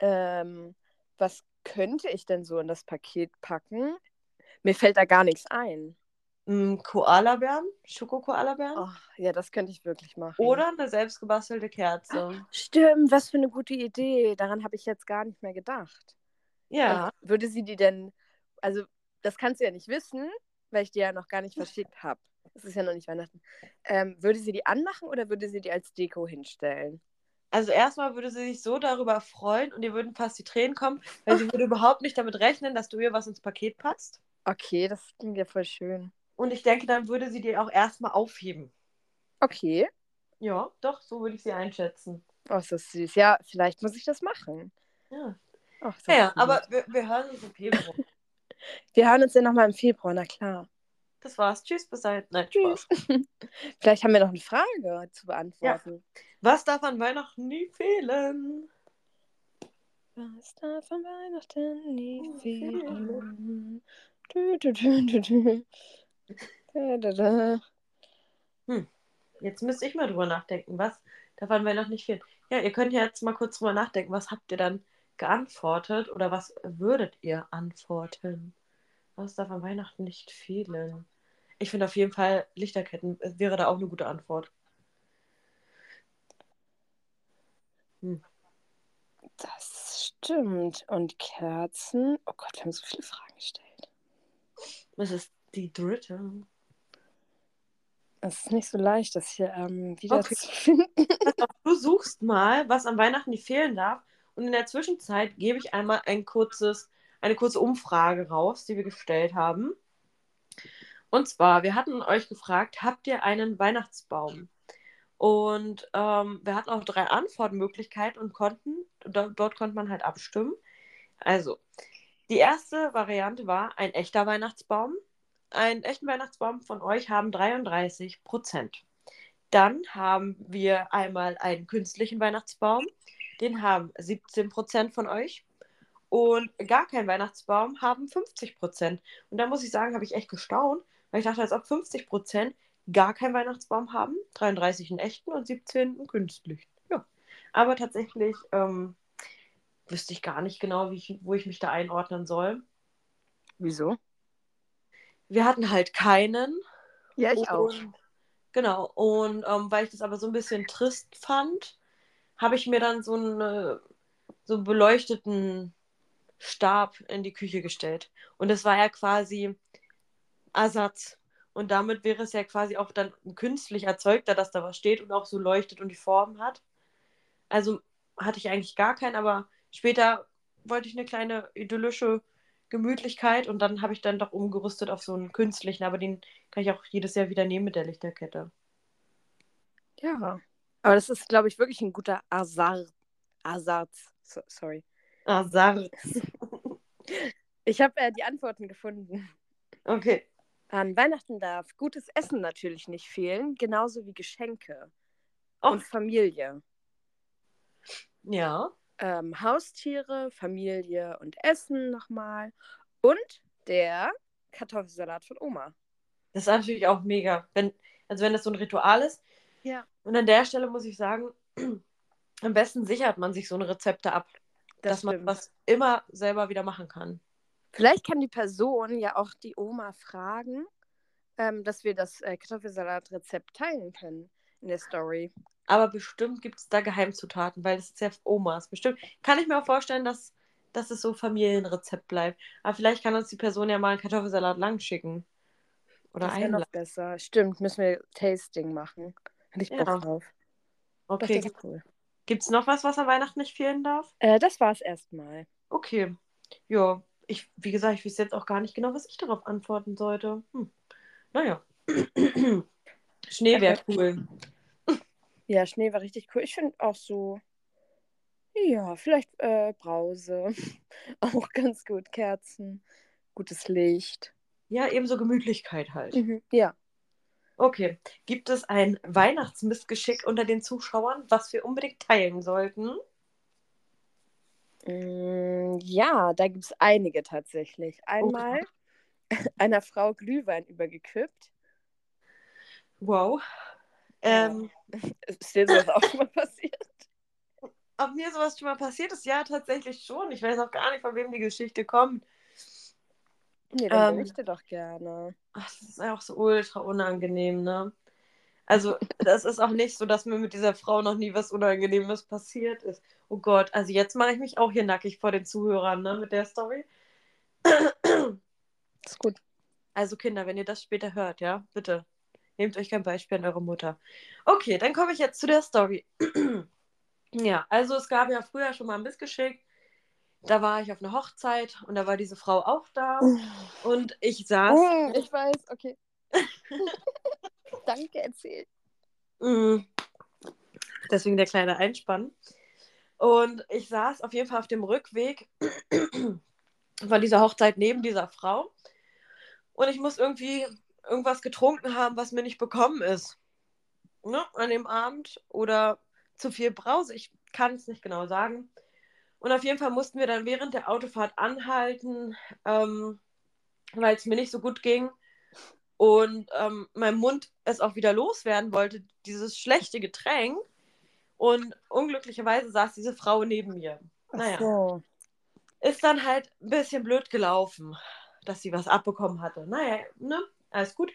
Ähm, was könnte ich denn so in das Paket packen? Mir fällt da gar nichts ein. Mm, Koalabären, Schoko-Koalabären Oh, ja, das könnte ich wirklich machen. oder eine selbstgebastelte Kerze. Stimmt, was für eine gute Idee. Daran habe ich jetzt gar nicht mehr gedacht. Ja, Und würde sie die denn, also das kannst du ja nicht wissen, weil ich die ja noch gar nicht verschickt habe. Es ist ja noch nicht Weihnachten. Ähm, würde sie die anmachen oder würde sie die als Deko hinstellen? also erstmal würde sie sich so darüber freuen und ihr würden fast die Tränen kommen, weil sie würde überhaupt nicht damit rechnen, dass du ihr was ins Paket passt. Okay, das klingt ja voll schön. Und ich denke, dann würde sie dir auch erstmal aufheben. Okay. Ja, doch, so würde ich sie einschätzen. Oh, ist das süß. Ja, vielleicht muss ich das machen. Ja, Ach, ja, ja aber wir, wir hören uns im Februar. Wir hören uns ja nochmal im Februar, na klar. Das war's. Tschüss, bis dahin. Nein, Tschüss. Vielleicht haben wir noch eine Frage zu beantworten. Was darf an Weihnachten nie fehlen? Was darf an Weihnachten nie Oh, fehlen? Du, du, du, du, du. Da, da, da. Jetzt müsste ich mal drüber nachdenken. Was darf an Weihnachten nicht fehlen? Ja, ihr könnt ja jetzt mal kurz drüber nachdenken. Was habt ihr dann geantwortet oder was würdet ihr antworten? Was darf an Weihnachten nicht fehlen? ich finde auf jeden Fall Lichterketten wäre da auch eine gute Antwort. Hm. Das stimmt. Und Kerzen. Oh Gott, wir haben so viele Fragen gestellt. Was ist die dritte? Es ist nicht so leicht, das hier ähm, wieder okay. zu finden. Du suchst mal, was an Weihnachten nicht fehlen darf. Und in der Zwischenzeit gebe ich einmal ein kurzes, eine kurze Umfrage raus, die wir gestellt haben. Und zwar, wir hatten euch gefragt, habt ihr einen Weihnachtsbaum? Und ähm, wir hatten auch drei Antwortmöglichkeiten und konnten, dort, dort konnte man halt abstimmen. Also, die erste Variante war ein echter Weihnachtsbaum. Einen echten Weihnachtsbaum von euch haben 33 Prozent. Dann haben wir einmal einen künstlichen Weihnachtsbaum. Den haben 17 Prozent von euch. Und gar keinen Weihnachtsbaum haben 50 Prozent. Und da muss ich sagen, habe ich echt gestaunt, weil ich dachte, als ob 50 Prozent gar keinen Weihnachtsbaum haben. 33 einen echten und 17 einen künstlichen. Ja. Aber tatsächlich ähm, wüsste ich gar nicht genau, ich, wo ich mich da einordnen soll. Wieso? Wir hatten halt keinen. Ja, ich und, auch. Genau. Und ähm, weil ich das aber so ein bisschen trist fand, habe ich mir dann so einen, so einen beleuchteten Stab in die Küche gestellt. Und das war ja quasi Ersatz. Und damit wäre es ja quasi auch dann künstlich erzeugter, dass da was steht und auch so leuchtet und die Form hat. Also hatte ich eigentlich gar keinen, aber später wollte ich eine kleine idyllische Gemütlichkeit und dann habe ich dann doch umgerüstet auf so einen künstlichen, aber den kann ich auch jedes Jahr wieder nehmen mit der Lichterkette. Ja, aber das ist, glaube ich, wirklich ein guter Ersatz. Ersatz. So, sorry. Ersatz. ich habe äh, die Antworten gefunden. Okay. An Weihnachten darf gutes Essen natürlich nicht fehlen, genauso wie Geschenke oh. und Familie. Ja. Ähm, Haustiere, Familie und Essen nochmal. Und der Kartoffelsalat von Oma. Das ist natürlich auch mega. Wenn, also wenn das so ein Ritual ist. Ja. Und an der Stelle muss ich sagen, am besten sichert man sich so eine Rezepte ab. Das dass stimmt. man was immer selber wieder machen kann. Vielleicht kann die Person ja auch die Oma fragen, ähm, dass wir das äh, Kartoffelsalat-Rezept teilen können in der Story. Aber bestimmt gibt es da Geheimzutaten, weil das ist ja Omas. Bestimmt kann ich mir auch vorstellen, dass, dass es so Familienrezept bleibt. Aber vielleicht kann uns die Person ja mal einen Kartoffelsalat lang schicken. Oder das noch besser. Stimmt, müssen wir Tasting machen. Hätte ich Bock ja. drauf. Okay. Doch, cool. Gibt es noch was, was an Weihnachten nicht fehlen darf? Äh, das war es erstmal. Okay. Ja, ich, wie gesagt, ich weiß jetzt auch gar nicht genau, was ich darauf antworten sollte. Hm. Naja. Schnee wäre cool. Ja, Schnee war richtig cool. Ich finde auch so, ja, vielleicht äh, Brause. auch ganz gut. Kerzen, gutes Licht. Ja, ebenso Gemütlichkeit halt. Mhm, ja. Okay. Gibt es ein Weihnachtsmissgeschick unter den Zuschauern, was wir unbedingt teilen sollten? Mm, ja, da gibt es einige tatsächlich. Einmal oh. einer Frau Glühwein übergekippt. Wow. Ähm, ist dir sowas auch schon mal passiert? Ob mir sowas schon mal passiert ist? Ja, tatsächlich schon. Ich weiß auch gar nicht, von wem die Geschichte kommt. Nee, dann ähm, berichte doch gerne. Ach, das ist auch so ultra unangenehm, ne? Also, das ist auch nicht so, dass mir mit dieser Frau noch nie was Unangenehmes passiert ist. Oh Gott, also jetzt mache ich mich auch hier nackig vor den Zuhörern, ne, mit der Story. Ist gut. Also, Kinder, wenn ihr das später hört, ja, bitte nehmt euch kein Beispiel an eure Mutter. Okay, dann komme ich jetzt zu der Story. ja, also es gab ja früher schon mal ein Missgeschick. Da war ich auf einer Hochzeit und da war diese Frau auch da. Und ich saß. Oh, ich weiß, okay. Danke, erzähl. Mm. Deswegen der kleine Einspann. Und ich saß auf jeden Fall auf dem Rückweg von dieser Hochzeit neben dieser Frau. Und ich muss irgendwie irgendwas getrunken haben, was mir nicht bekommen ist. Ne? An dem Abend. Oder zu viel Brause. Ich kann es nicht genau sagen. Und auf jeden Fall mussten wir dann während der Autofahrt anhalten, ähm, weil es mir nicht so gut ging. Und ähm, mein Mund es auch wieder loswerden wollte, dieses schlechte Getränk. Und unglücklicherweise saß diese Frau neben mir. Naja. So. Ist dann halt ein bisschen blöd gelaufen, dass sie was abbekommen hatte. Naja, ne? Alles gut.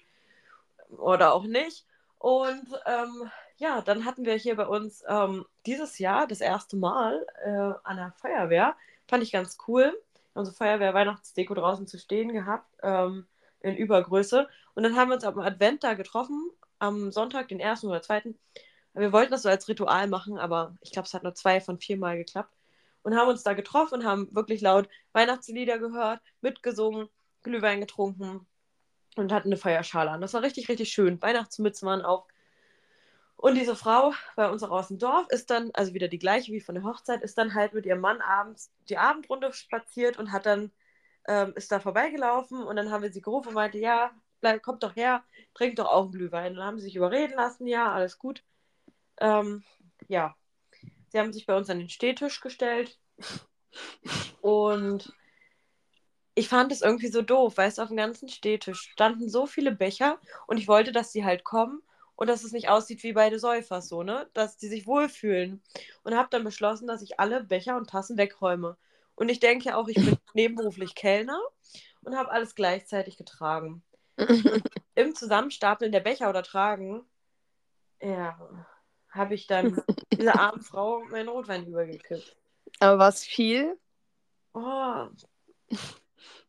oder auch nicht. Und ähm, ja, dann hatten wir hier bei uns ähm, dieses Jahr das erste Mal äh, an der Feuerwehr. Fand ich ganz cool. Unsere Feuerwehr Weihnachtsdeko draußen zu stehen gehabt, ähm, in Übergröße. Und dann haben wir uns am Advent da getroffen, am Sonntag, den ersten oder zweiten. Wir wollten das so als Ritual machen, aber ich glaube, es hat nur zwei von vier Mal geklappt. Und haben uns da getroffen und haben wirklich laut Weihnachtslieder gehört, mitgesungen, Glühwein getrunken und hatten eine Feuerschale an. Das war richtig, richtig schön. Weihnachtsmützen waren auf. Und diese Frau bei uns auch aus dem Dorf ist dann, also wieder die gleiche wie von der Hochzeit, ist dann halt mit ihrem Mann abends die Abendrunde spaziert und hat dann, ähm, ist da vorbeigelaufen und dann haben wir sie gerufen und meinte, ja, bleib, kommt doch her, trinkt doch auch einen Glühwein. Und dann haben sie sich überreden lassen, ja, alles gut. Ähm, ja, sie haben sich bei uns an den Stehtisch gestellt und ich fand es irgendwie so doof, weil es auf dem ganzen Stehtisch standen so viele Becher und ich wollte, dass sie halt kommen und dass es nicht aussieht wie bei den Säufers so, ne? Dass die sich wohlfühlen. Und habe dann beschlossen, dass ich alle Becher und Tassen wegräume. Und ich denke auch, ich bin nebenberuflich Kellner und habe alles gleichzeitig getragen. Im Zusammenstapeln der Becher oder Tragen, ja, habe ich dann dieser armen Frau meinen Rotwein übergekippt. Aber war es viel? Oh.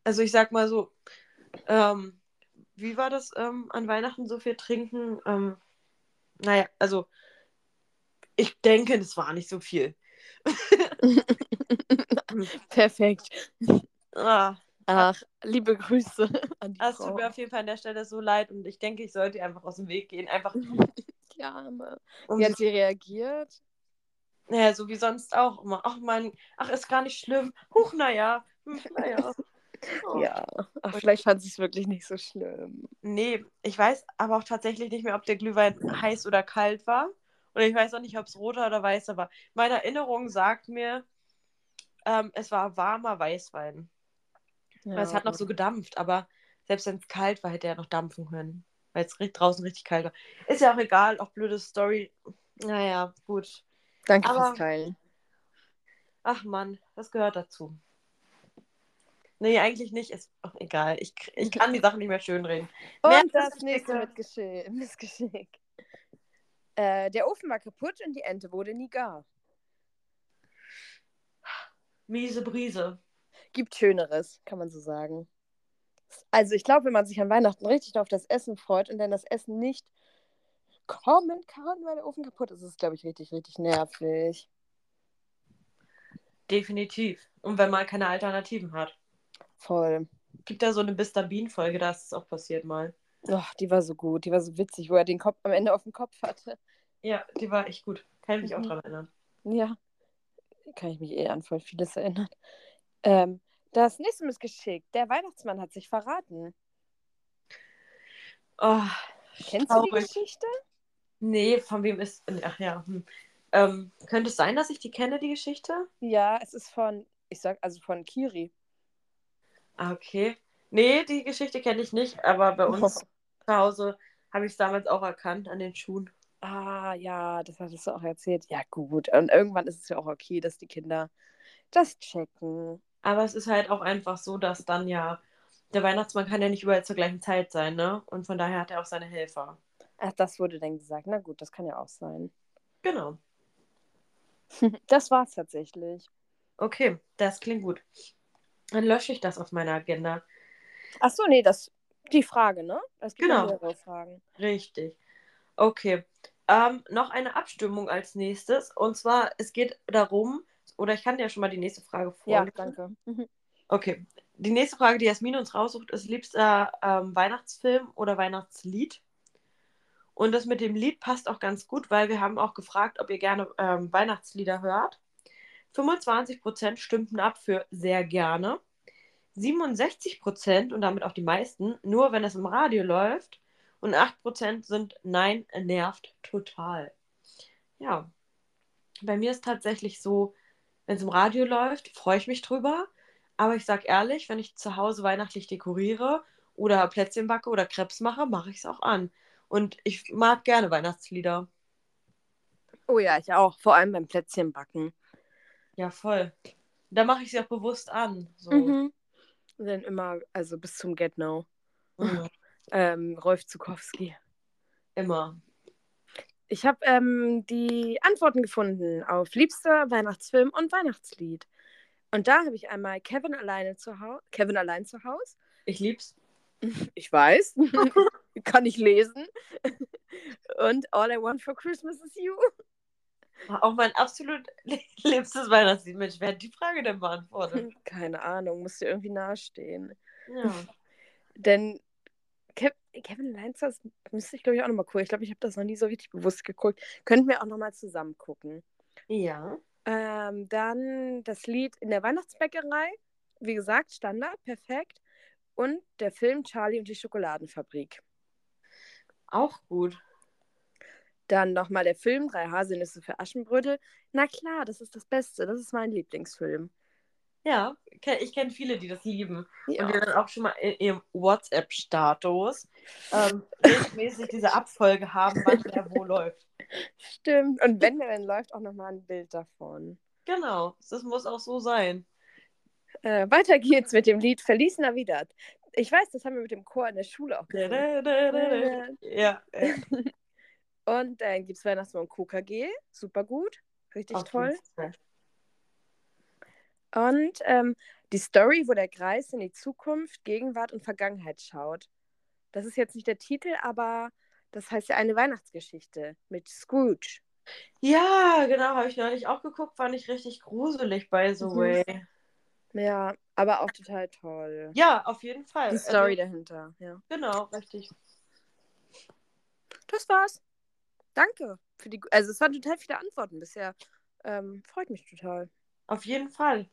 Also ich sag mal so, ähm, wie war das ähm, an Weihnachten so viel trinken? Ähm, naja, also ich denke, das war nicht so viel. Perfekt. Ah, Ach, liebe Grüße an die es Frau. tut mir auf jeden Fall an der Stelle so leid und ich denke, ich sollte einfach aus dem Weg gehen. Einfach, Die Arme. um Wie hat sie reagiert? Ja, so wie sonst auch immer. Ach man, ach, ist gar nicht schlimm. Huch, naja. Hm, naja. Oh. Ja. Ach, vielleicht fand sie es wirklich nicht so schlimm. Nee, ich weiß aber auch tatsächlich nicht mehr, ob der Glühwein heiß oder kalt war. Und ich weiß auch nicht, ob es roter oder weißer war. Meine Erinnerung sagt mir, ähm, es war warmer Weißwein. Ja. Weil es hat noch so gedampft, aber selbst wenn es kalt war, hätte er noch dampfen können. Weil es draußen richtig kalt war. Ist ja auch egal, auch blöde Story. Naja, gut. Danke aber- fürs Teilen. Ach Mann, das gehört dazu. Nee, eigentlich nicht. Ist auch egal. Ich, ich kann die Sachen nicht mehr schönreden. Und das nächste. Mitgeschick. Missgeschick. Äh, der Ofen war kaputt und die Ente wurde nie gar. Miese Brise. Gibt Schöneres, kann man so sagen. Also ich glaube, wenn man sich an Weihnachten richtig auf das Essen freut und dann das Essen nicht kommen kann, weil der Ofen kaputt ist, ist es, glaube ich, richtig, richtig nervig. Definitiv. Und wenn man keine Alternativen hat. Voll. Gibt da so eine Mr. Bean-Folge, da ist es auch passiert mal. Oh, die war so gut, die war so witzig, wo er den Kopf am Ende auf dem Kopf hatte. Ja, die war echt gut. Kann ich mich auch Mhm. dran erinnern. Ja, kann ich mich eh an voll vieles erinnern. Ähm, das nächste Missgeschick. Der Weihnachtsmann hat sich verraten. Oh, Kennst du die traurig. Geschichte? Nee, von wem ist. Ach ja. Hm. Ähm, könnte es sein, dass ich die kenne, die Geschichte? Ja, es ist von, ich sag, also von Kiri. Ah, okay. Nee, die Geschichte kenne ich nicht, aber bei uns zu Hause habe ich es damals auch erkannt an den Schuhen. Ah, ja, das hattest du auch erzählt. Ja, gut. Und irgendwann ist es ja auch okay, dass die Kinder das checken. Aber es ist halt auch einfach so, dass dann ja der Weihnachtsmann kann ja nicht überall zur gleichen Zeit sein, ne? Und von daher hat er auch seine Helfer. Ach, das wurde dann gesagt. Na gut, das kann ja auch sein. Genau. Das war's tatsächlich. Okay, das klingt gut. Dann lösche ich das auf meiner Agenda. Ach so, nee, das die Frage, ne? Es gibt Genau. ja mehrere Fragen. Richtig. Okay. Ähm, noch eine Abstimmung als nächstes. Und zwar, es geht darum, oder ich kann dir ja schon mal die nächste Frage Ja, vorlesen. danke. Mhm. Okay. Die nächste Frage, die Jasmin uns raussucht, ist liebster ähm, Weihnachtsfilm oder Weihnachtslied. Und das mit dem Lied passt auch ganz gut, weil wir haben auch gefragt, ob ihr gerne ähm, Weihnachtslieder hört. 25% stimmten ab für sehr gerne. 67% und damit auch die meisten, nur wenn es im Radio läuft. Und 8% sind nein, nervt total. Ja. Bei mir ist tatsächlich so, wenn es im Radio läuft, freue ich mich drüber. Aber ich sag ehrlich, wenn ich zu Hause weihnachtlich dekoriere oder Plätzchen backe oder Krebs mache, mache ich es auch an. Und ich mag gerne Weihnachtslieder. Oh ja, ich auch. Vor allem beim Plätzchenbacken. Ja, voll. Da mache ich sie auch bewusst an. So. Mhm. Und dann immer, also bis zum Get No. Mhm. Ähm, Rolf Zukowski. Immer. Ich habe ähm, die Antworten gefunden auf liebster Weihnachtsfilm und Weihnachtslied. Und da habe ich einmal Kevin alleine zu Hause. Kevin allein zu Hause. Ich lieb's. Ich weiß. Kann ich lesen. Und All I Want for Christmas is You. Auch mein absolut liebstes Weihnachtslied. Mensch, wer hat die Frage denn beantwortet? Keine Ahnung, muss dir irgendwie nahestehen. Ja. Denn Kev Kevin Hause müsste ich, glaube ich, auch nochmal gucken. Ich glaube, ich habe das noch nie so richtig bewusst geguckt. Könnten wir auch nochmal zusammen gucken. Ja. Ähm, dann das Lied in der Weihnachtsbäckerei. Wie gesagt, Standard, perfekt. Und der Film Charlie und die Schokoladenfabrik. Auch gut. Dann nochmal der Film Drei Haselnüsse für Aschenbrödel. Na klar, das ist das Beste. Das ist mein Lieblingsfilm. Ja, ich kenne viele, die das lieben. Ja. Und die dann auch schon mal in ihrem WhatsApp-Status ähm, regelmäßig diese Abfolge haben, wann der wo läuft. Stimmt. Und wenn der dann läuft, auch nochmal ein Bild davon. Genau, das muss auch so sein. Äh, weiter geht's mit dem Lied Feliz Navidad. Ich weiß, das haben wir mit dem Chor in der Schule auch gesungen. Ja, ja. Und dann gibt es Weihnachtsmann und KKG. Super gut. Richtig Auf toll. Und ähm, die Story, wo der Greis in die Zukunft, Gegenwart und Vergangenheit schaut. Das ist jetzt nicht der Titel, aber das heißt ja eine Weihnachtsgeschichte mit Scrooge. Ja, genau, habe ich neulich auch geguckt, fand ich richtig gruselig, by the Mhm. way. Ja, aber auch total toll. Ja, auf jeden Fall. Die Story Also, dahinter, ja. genau, richtig. Das war's. Danke für die. Also es waren total viele Antworten bisher. Ähm, freut mich total. Auf jeden Fall.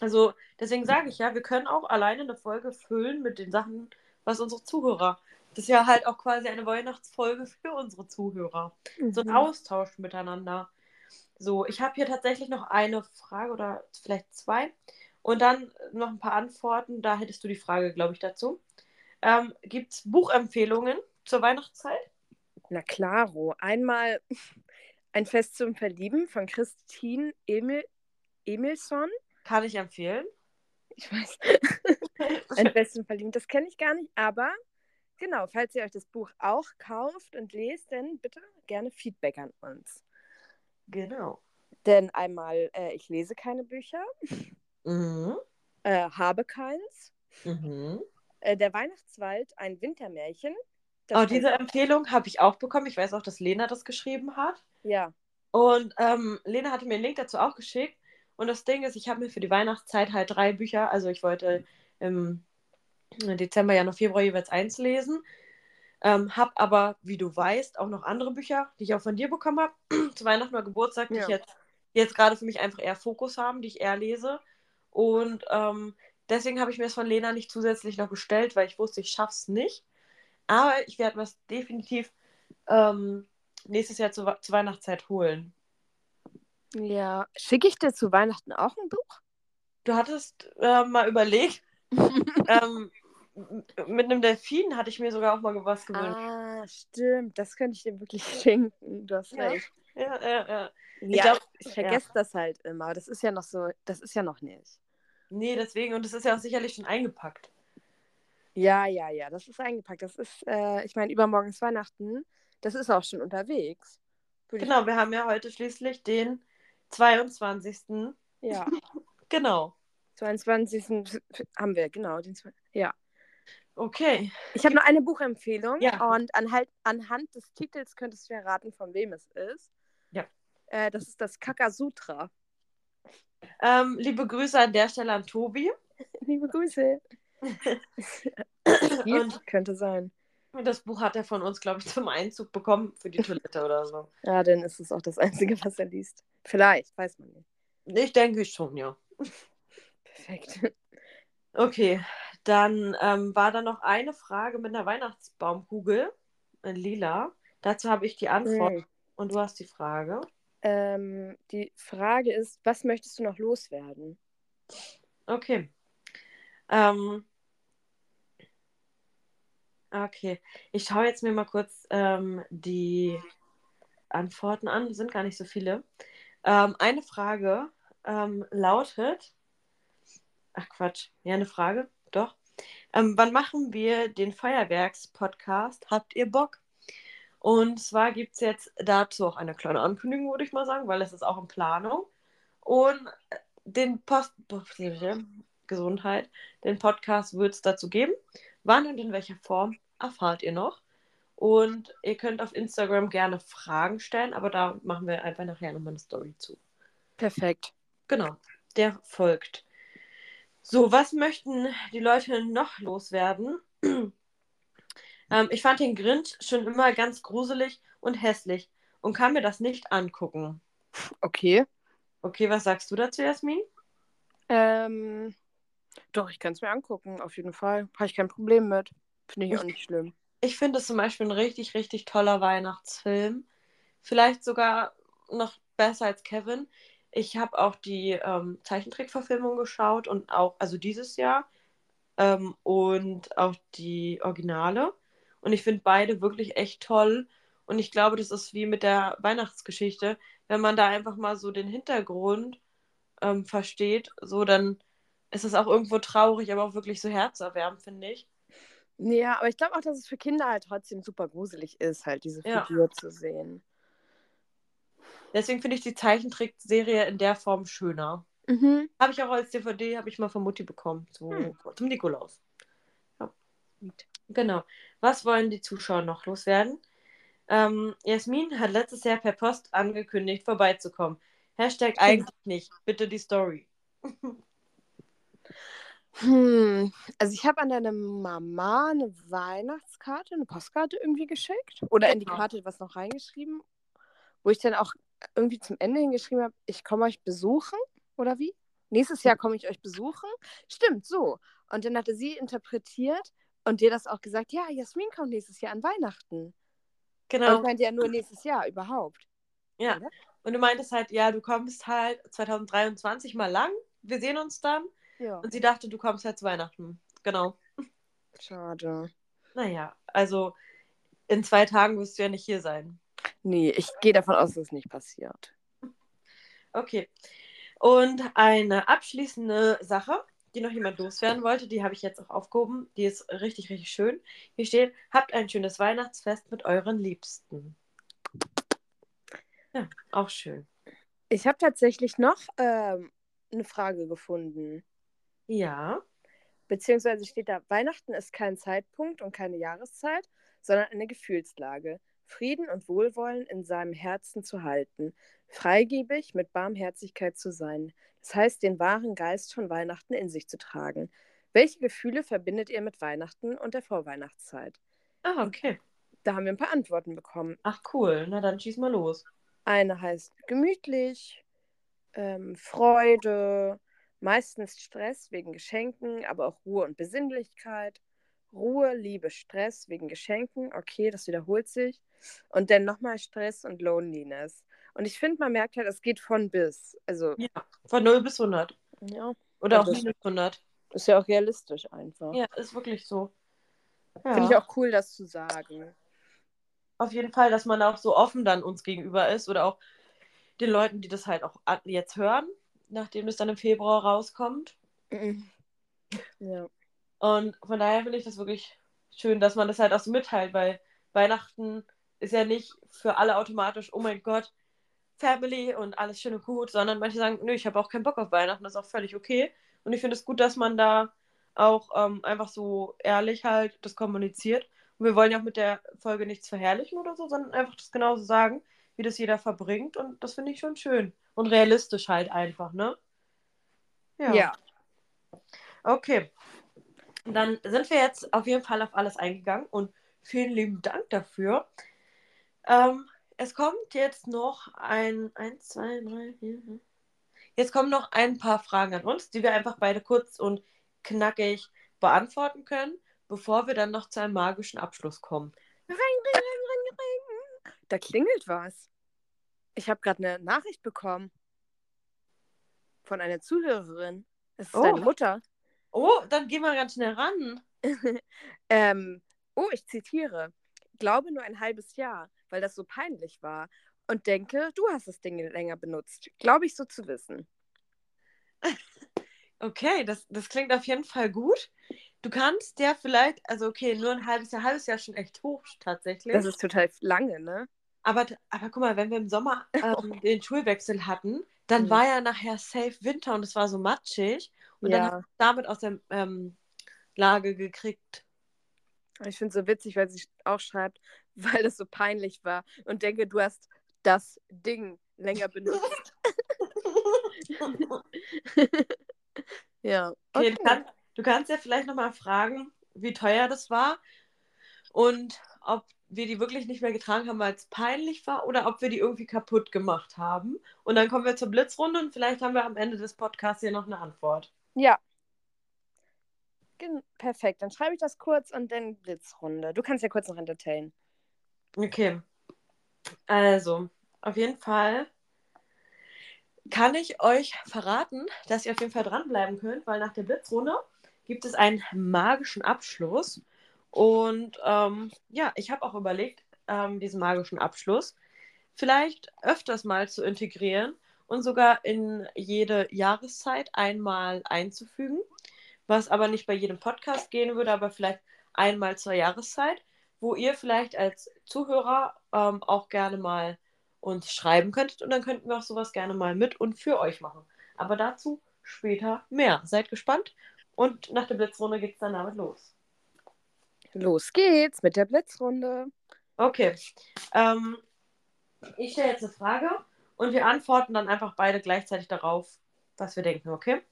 Also, deswegen sage ich ja, wir können auch alleine eine Folge füllen mit den Sachen, was unsere Zuhörer. Das ist ja halt auch quasi eine Weihnachtsfolge für unsere Zuhörer. So ein Mhm. Austausch miteinander. So, ich habe hier tatsächlich noch eine Frage oder vielleicht zwei. Und dann noch ein paar Antworten. Da hättest du die Frage, glaube ich, dazu. Ähm, Gibt es Buchempfehlungen zur Weihnachtszeit? Na klaro. Einmal ein Fest zum Verlieben von Christine Emil Emilsson. Kann ich empfehlen. Ich weiß. ein Fest zum Verlieben, das kenne ich gar nicht, aber genau, falls ihr euch das Buch auch kauft und lest, dann bitte gerne Feedback an uns. Genau. Denn einmal, äh, ich lese keine Bücher, Mhm. äh, habe keins. Mhm. Äh, der Weihnachtswald, ein Wintermärchen. Das Oh, diese Empfehlung habe ich auch bekommen. Ich weiß auch, dass Lena das geschrieben hat. Ja, Und ähm, Lena hatte mir einen Link dazu auch geschickt. Und das Ding ist, ich habe mir für die Weihnachtszeit halt drei Bücher, also ich wollte im Dezember, Januar, Februar jeweils eins lesen. Ähm, hab aber, wie du weißt, auch noch andere Bücher, die ich auch von dir bekommen habe, zu Weihnachten oder Geburtstag, die Ja. ich jetzt, jetzt gerade für mich einfach eher Fokus haben, die ich eher lese. Und ähm, deswegen habe ich mir das von Lena nicht zusätzlich noch bestellt, weil ich wusste, ich schaff's nicht. Aber ich werde mir definitiv ähm, nächstes Jahr zur, zur Weihnachtszeit holen. ja. Schicke ich dir zu Weihnachten auch ein Buch? Du hattest äh, mal überlegt, ähm, mit einem Delfin hatte ich mir sogar auch mal was gewünscht. ah, stimmt. Das könnte ich dir wirklich schenken. Du hast Ja. recht. Ja, ja, ja. Ja, glaub, ich vergesse das halt immer. Das ist ja noch so, das ist ja noch nicht. Nee, deswegen, und es ist ja auch sicherlich schon eingepackt. Ja, ja, ja, das ist eingepackt. Das ist, äh, ich meine, übermorgen ist Weihnachten. Das ist auch schon unterwegs. Würde Genau, wir haben ja heute schließlich den 22. Ich, ja, Genau. 22. haben wir, genau. Den, ja. Okay. Ich habe noch eine Buchempfehlung Ja. und anhalt, anhand des Titels könntest du erraten, von wem es ist. Ja. Äh, das ist das Kakasutra. Ähm, liebe Grüße an der Stelle an Tobi. Liebe Grüße. Und könnte sein. das Buch hat er von uns, glaube ich, zum Einzug bekommen für die Toilette oder so. Ja, dann ist es auch das Einzige, was er liest. Vielleicht, weiß man nicht. Ich denke schon, ja. Perfekt. Okay, dann ähm, war da noch eine Frage mit einer Weihnachtsbaumkugel in lila. Dazu habe ich die Antwort Hm. und du hast die Frage. Ähm, die Frage ist, was möchtest du noch loswerden? Okay. Ähm, okay, ich schaue jetzt mir mal kurz ähm, die Antworten an. Sind gar nicht so viele. Ähm, eine Frage ähm, lautet, ach Quatsch, ja eine Frage, doch. Ähm, wann machen wir den Feuerwerks-Podcast? Habt ihr Bock? Und zwar gibt es jetzt dazu auch eine kleine Ankündigung, würde ich mal sagen, weil es ist auch in Planung. Und den Post Gesundheit, den Podcast wird es dazu geben. Wann und in welcher Form erfahrt ihr noch. Und ihr könnt auf Instagram gerne Fragen stellen, aber da machen wir einfach nachher nochmal eine Story zu. Perfekt. Genau, der folgt. So, was möchten die Leute noch loswerden? ähm, ich fand den Grinch schon immer ganz gruselig und hässlich und kann mir das nicht angucken. Okay. Okay, was sagst du dazu, Jasmin? Ähm, doch, ich kann es mir angucken, auf jeden Fall. Habe ich kein Problem mit. Finde ich auch nicht schlimm. Ich finde es zum Beispiel ein richtig, richtig toller Weihnachtsfilm. Vielleicht sogar noch besser als Kevin. Ich habe auch die ähm, Zeichentrickverfilmung geschaut und auch, also dieses Jahr, ähm, und auch die Originale. Und ich finde beide wirklich echt toll. Und ich glaube, das ist wie mit der Weihnachtsgeschichte. Wenn man da einfach mal so den Hintergrund ähm, versteht, so dann ist es auch irgendwo traurig, aber auch wirklich so herzerwärmend, finde ich. Ja, aber ich glaube auch, dass es für Kinder halt trotzdem super gruselig ist, halt diese Ja. Figur zu sehen. Deswegen finde ich die Zeichentrickserie in der Form schöner. Mhm. Habe ich auch als DVD, habe ich mal von Mutti bekommen, zu, Hm. zum Nikolaus. Ja. Genau. Was wollen die Zuschauer noch loswerden? Ähm, Jasmin hat letztes Jahr per Post angekündigt, vorbeizukommen. Hashtag eigentlich nicht. Bitte die Story. Hm. Also ich habe an deine Mama eine Weihnachtskarte, eine Postkarte irgendwie geschickt. Oder in die Genau. Karte was noch reingeschrieben, wo ich dann auch irgendwie zum Ende hingeschrieben habe, ich komme euch besuchen, oder wie? Nächstes Jahr komme ich euch besuchen. Stimmt, so. Und dann hatte sie interpretiert und dir das auch gesagt, ja, Jasmin kommt nächstes Jahr an Weihnachten. Genau. Und meinte ja nur nächstes Jahr überhaupt. Ja. oder? Und du meintest halt, ja, du kommst halt 2023 mal lang. Wir sehen uns dann. Ja. Und sie dachte, du kommst halt zu Weihnachten. Genau. Schade. Naja, also in zwei Tagen wirst du ja nicht hier sein. Nee, ich gehe davon aus, dass es nicht passiert. Okay. Und eine abschließende Sache, die noch jemand loswerden wollte, die habe ich jetzt auch aufgehoben. Die ist richtig, richtig schön. Hier steht: Habt ein schönes Weihnachtsfest mit euren Liebsten. Ja, auch schön. Ich habe tatsächlich noch ähm, eine Frage gefunden. Ja. Beziehungsweise steht da, Weihnachten ist kein Zeitpunkt und keine Jahreszeit, sondern eine Gefühlslage. Frieden und Wohlwollen in seinem Herzen zu halten. Freigebig mit Barmherzigkeit zu sein. Das heißt, den wahren Geist von Weihnachten in sich zu tragen. Welche Gefühle verbindet ihr mit Weihnachten und der Vorweihnachtszeit? Ah, okay. Da haben wir ein paar Antworten bekommen. Ach, cool. Na dann schieß mal los. Eine heißt gemütlich, ähm, Freude, meistens Stress wegen Geschenken, aber auch Ruhe und Besinnlichkeit. Ruhe, Liebe, Stress wegen Geschenken, okay, das wiederholt sich. Und dann nochmal Stress und Loneliness. Und ich finde, man merkt halt, es geht von bis. Also, Ja. Von 0 bis 100. ja, Oder Ja, auch minus 100. ist ja auch realistisch einfach. Ja, ist wirklich so. Ja. Finde ich auch cool, das zu sagen. Auf jeden Fall, dass man auch so offen dann uns gegenüber ist oder auch den Leuten, die das halt auch jetzt hören, nachdem es dann im Februar rauskommt. Mhm. Ja. Und von daher finde ich das wirklich schön, dass man das halt auch so mitteilt, weil Weihnachten ist ja nicht für alle automatisch, oh mein Gott, Family und alles schön und gut, sondern manche sagen, nö, ich habe auch keinen Bock auf Weihnachten, das ist auch völlig okay. Und ich finde es gut, dass man da auch ähm, einfach so ehrlich halt das kommuniziert. Und wir wollen ja auch mit der Folge nichts verherrlichen oder so, sondern einfach das genauso sagen, wie das jeder verbringt. Und das finde ich schon schön. Und realistisch halt einfach, ne? ja. Okay. Dann sind wir jetzt auf jeden Fall auf alles eingegangen und vielen lieben Dank dafür. Ähm, es kommt jetzt noch ein, eins, zwei, drei, vier. Jetzt kommen noch ein paar Fragen an uns, die wir einfach beide kurz und knackig beantworten können, bevor wir dann noch zu einem magischen Abschluss kommen. Ring, ring, ring. Da klingelt was. Ich habe gerade eine Nachricht bekommen. Von einer Zuhörerin. Es ist Oh. deine Mutter. Oh, dann gehen wir ganz schnell ran. ähm, oh, ich zitiere. Glaube nur ein halbes Jahr, weil das so peinlich war. Und denke, du hast das Ding länger benutzt. Glaube ich so zu wissen. Okay, das, das klingt auf jeden Fall gut. Du kannst ja vielleicht, also okay, nur ein halbes Jahr, halbes Jahr schon echt hoch tatsächlich. Das ist total lange, ne? Aber, aber guck mal, wenn wir im Sommer ähm, den Schulwechsel hatten, dann Mhm. war ja nachher safe Winter und es war so matschig. Und dann Ja. hast du damit aus der ähm, Lage gekriegt. Ich finde es so witzig, weil sie auch schreibt, weil es so peinlich war und denke, du hast das Ding länger benutzt. ja. Okay, Okay. Du, kannst, du kannst ja vielleicht nochmal fragen, wie teuer das war und ob wir die wirklich nicht mehr getragen haben, weil es peinlich war oder ob wir die irgendwie kaputt gemacht haben. Und dann kommen wir zur Blitzrunde und vielleicht haben wir am Ende des Podcasts hier noch eine Antwort. Ja. Gen perfekt. Dann schreibe ich das kurz und dann Blitzrunde. Du kannst ja kurz noch entertainen. Okay. Also, auf jeden Fall kann ich euch verraten, dass ihr auf jeden Fall dranbleiben könnt, weil nach der Blitzrunde gibt es einen magischen Abschluss. Und ähm, ja, ich habe auch überlegt, ähm, diesen magischen Abschluss vielleicht öfters mal zu integrieren und sogar in jede Jahreszeit einmal einzufügen, was aber nicht bei jedem Podcast gehen würde, aber vielleicht einmal zur Jahreszeit, wo ihr vielleicht als Zuhörer ähm, auch gerne mal uns schreiben könntet und dann könnten wir auch sowas gerne mal mit und für euch machen. Aber dazu später mehr. Seid gespannt und nach der Blitzrunde geht es dann damit los. Los geht's mit der Blitzrunde. Okay. Ähm, ich stelle jetzt eine Frage und wir antworten dann einfach beide gleichzeitig darauf, was wir denken, okay?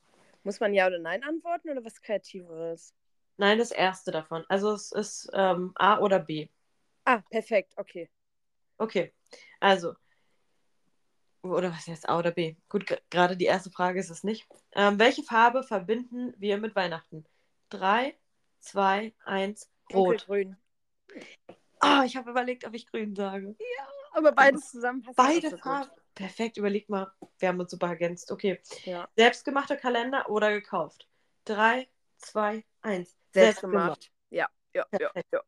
Muss man Ja oder Nein antworten oder was Kreativeres? Nein, das erste davon. Also es ist ähm, A oder B. Ah, perfekt. Okay. Okay. Also. Oder was heißt A oder B? Gut, gerade die erste Frage ist es nicht. Ähm, welche Farbe verbinden wir mit Weihnachten? Drei, zwei, eins, rot. Dunkelgrün. Ah, ich habe überlegt, ob ich grün sage. Aber beides zusammen passt Beide so. Farben. Perfekt, überleg mal. Wir haben uns super ergänzt. Okay. Ja. Selbstgemachter Kalender oder gekauft? Drei, zwei, eins. Selbst gemacht. Ja, ja, ja, ja.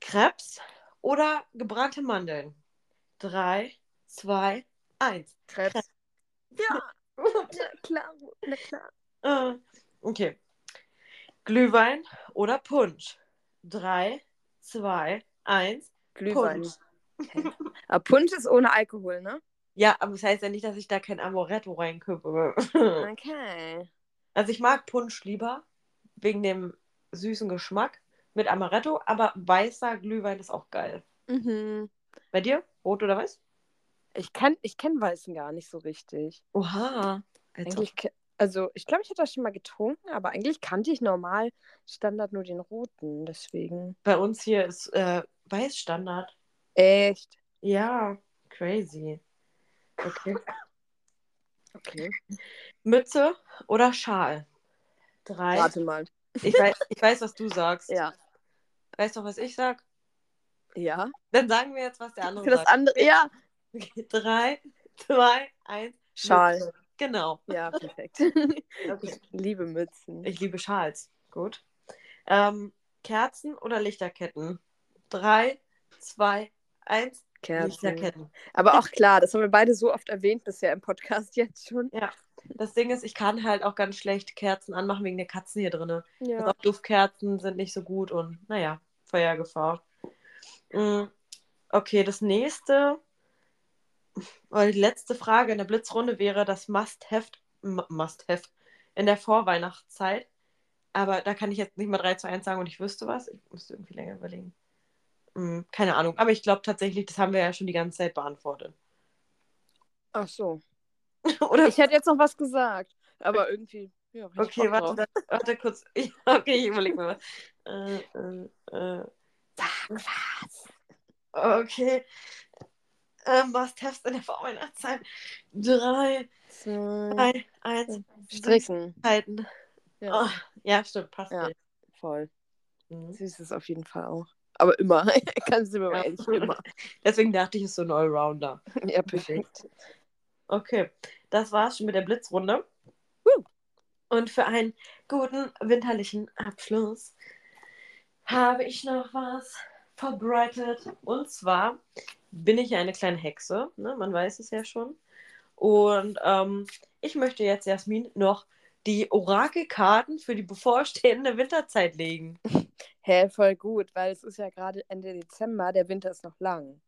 Krebs oder gebrannte Mandeln? Drei, zwei, eins. Krebs. Ja, na klar, na klar. Äh, okay. Glühwein oder Punsch? Drei, zwei, eins. Glühwein. Punsch. Okay. Aber Punsch ist ohne Alkohol, ne? Ja, aber das heißt ja nicht, dass ich da kein Amoretto reinkippe. Okay. Also ich mag Punsch lieber, wegen dem süßen Geschmack mit Amaretto, aber weißer Glühwein ist auch geil. Mhm. Bei dir? Rot oder weiß? Ich, kann, ich kenne Weißen gar nicht so richtig. Oha. Eigentlich, also ich glaube, ich hätte das schon mal getrunken, aber eigentlich kannte ich normal Standard nur den roten, deswegen. Bei uns hier ist äh, Weiß Standard. Echt? Ja, crazy. Okay. Okay. Mütze oder Schal? Drei. Warte mal. Ich weiß, ich weiß, was du sagst. Ja. Weißt du, was ich sag? Ja. Dann sagen wir jetzt, was der andere Für das sagt. andere, ja. Okay, Drei, zwei, eins. Schal. Mütze. Genau. Ja, perfekt. Okay. Ich liebe Mützen. Ich liebe Schals. Gut. Ähm, Kerzen oder Lichterketten? Drei, zwei, eins. Kerzen. Lichterketten. Aber auch klar, das haben wir beide so oft erwähnt bisher im Podcast jetzt schon. Das Ding ist, ich kann halt auch ganz schlecht Kerzen anmachen wegen der Katzen hier drin. Ja. Also auch Duftkerzen sind nicht so gut und naja, Feuergefahr. Mm, Okay, das nächste, oder die letzte Frage in der Blitzrunde wäre das Must-Have M- Must-Have in der Vorweihnachtszeit. Aber da kann ich jetzt nicht mal 3 zu 1 sagen und ich wüsste was. Ich müsste irgendwie länger überlegen. Mm, Keine Ahnung. Aber ich glaube tatsächlich, das haben wir ja schon die ganze Zeit beantwortet. Ach so. Oder? Ich hätte jetzt noch was gesagt, aber irgendwie. Ja, Okay, warte, dann- warte kurz. Ich, okay, ich überlege mal was. Äh, äh, äh. Sag was. Okay. Ähm, was test in der Vorweihnachtszeit? Drei, Zwei. drei, eins. Stricken. Zeiten. Ja, Oh, ja, stimmt, passt. Ja. nicht. voll. Mhm. Süß ist auf jeden Fall auch. Aber immer. Kannst du mir mal ehrlich immer. Deswegen dachte ich, es ist so ein Allrounder. Ja, perfekt. Okay, das war's schon mit der Blitzrunde. Und für einen guten winterlichen Abschluss habe ich noch was vorbereitet. Und zwar bin ich ja eine kleine Hexe, ne? man weiß es ja schon. Und ähm, ich möchte jetzt Jasmin noch die Orakelkarten für die bevorstehende Winterzeit legen. Hä, voll gut, weil es ist ja gerade Ende Dezember, der Winter ist noch lang.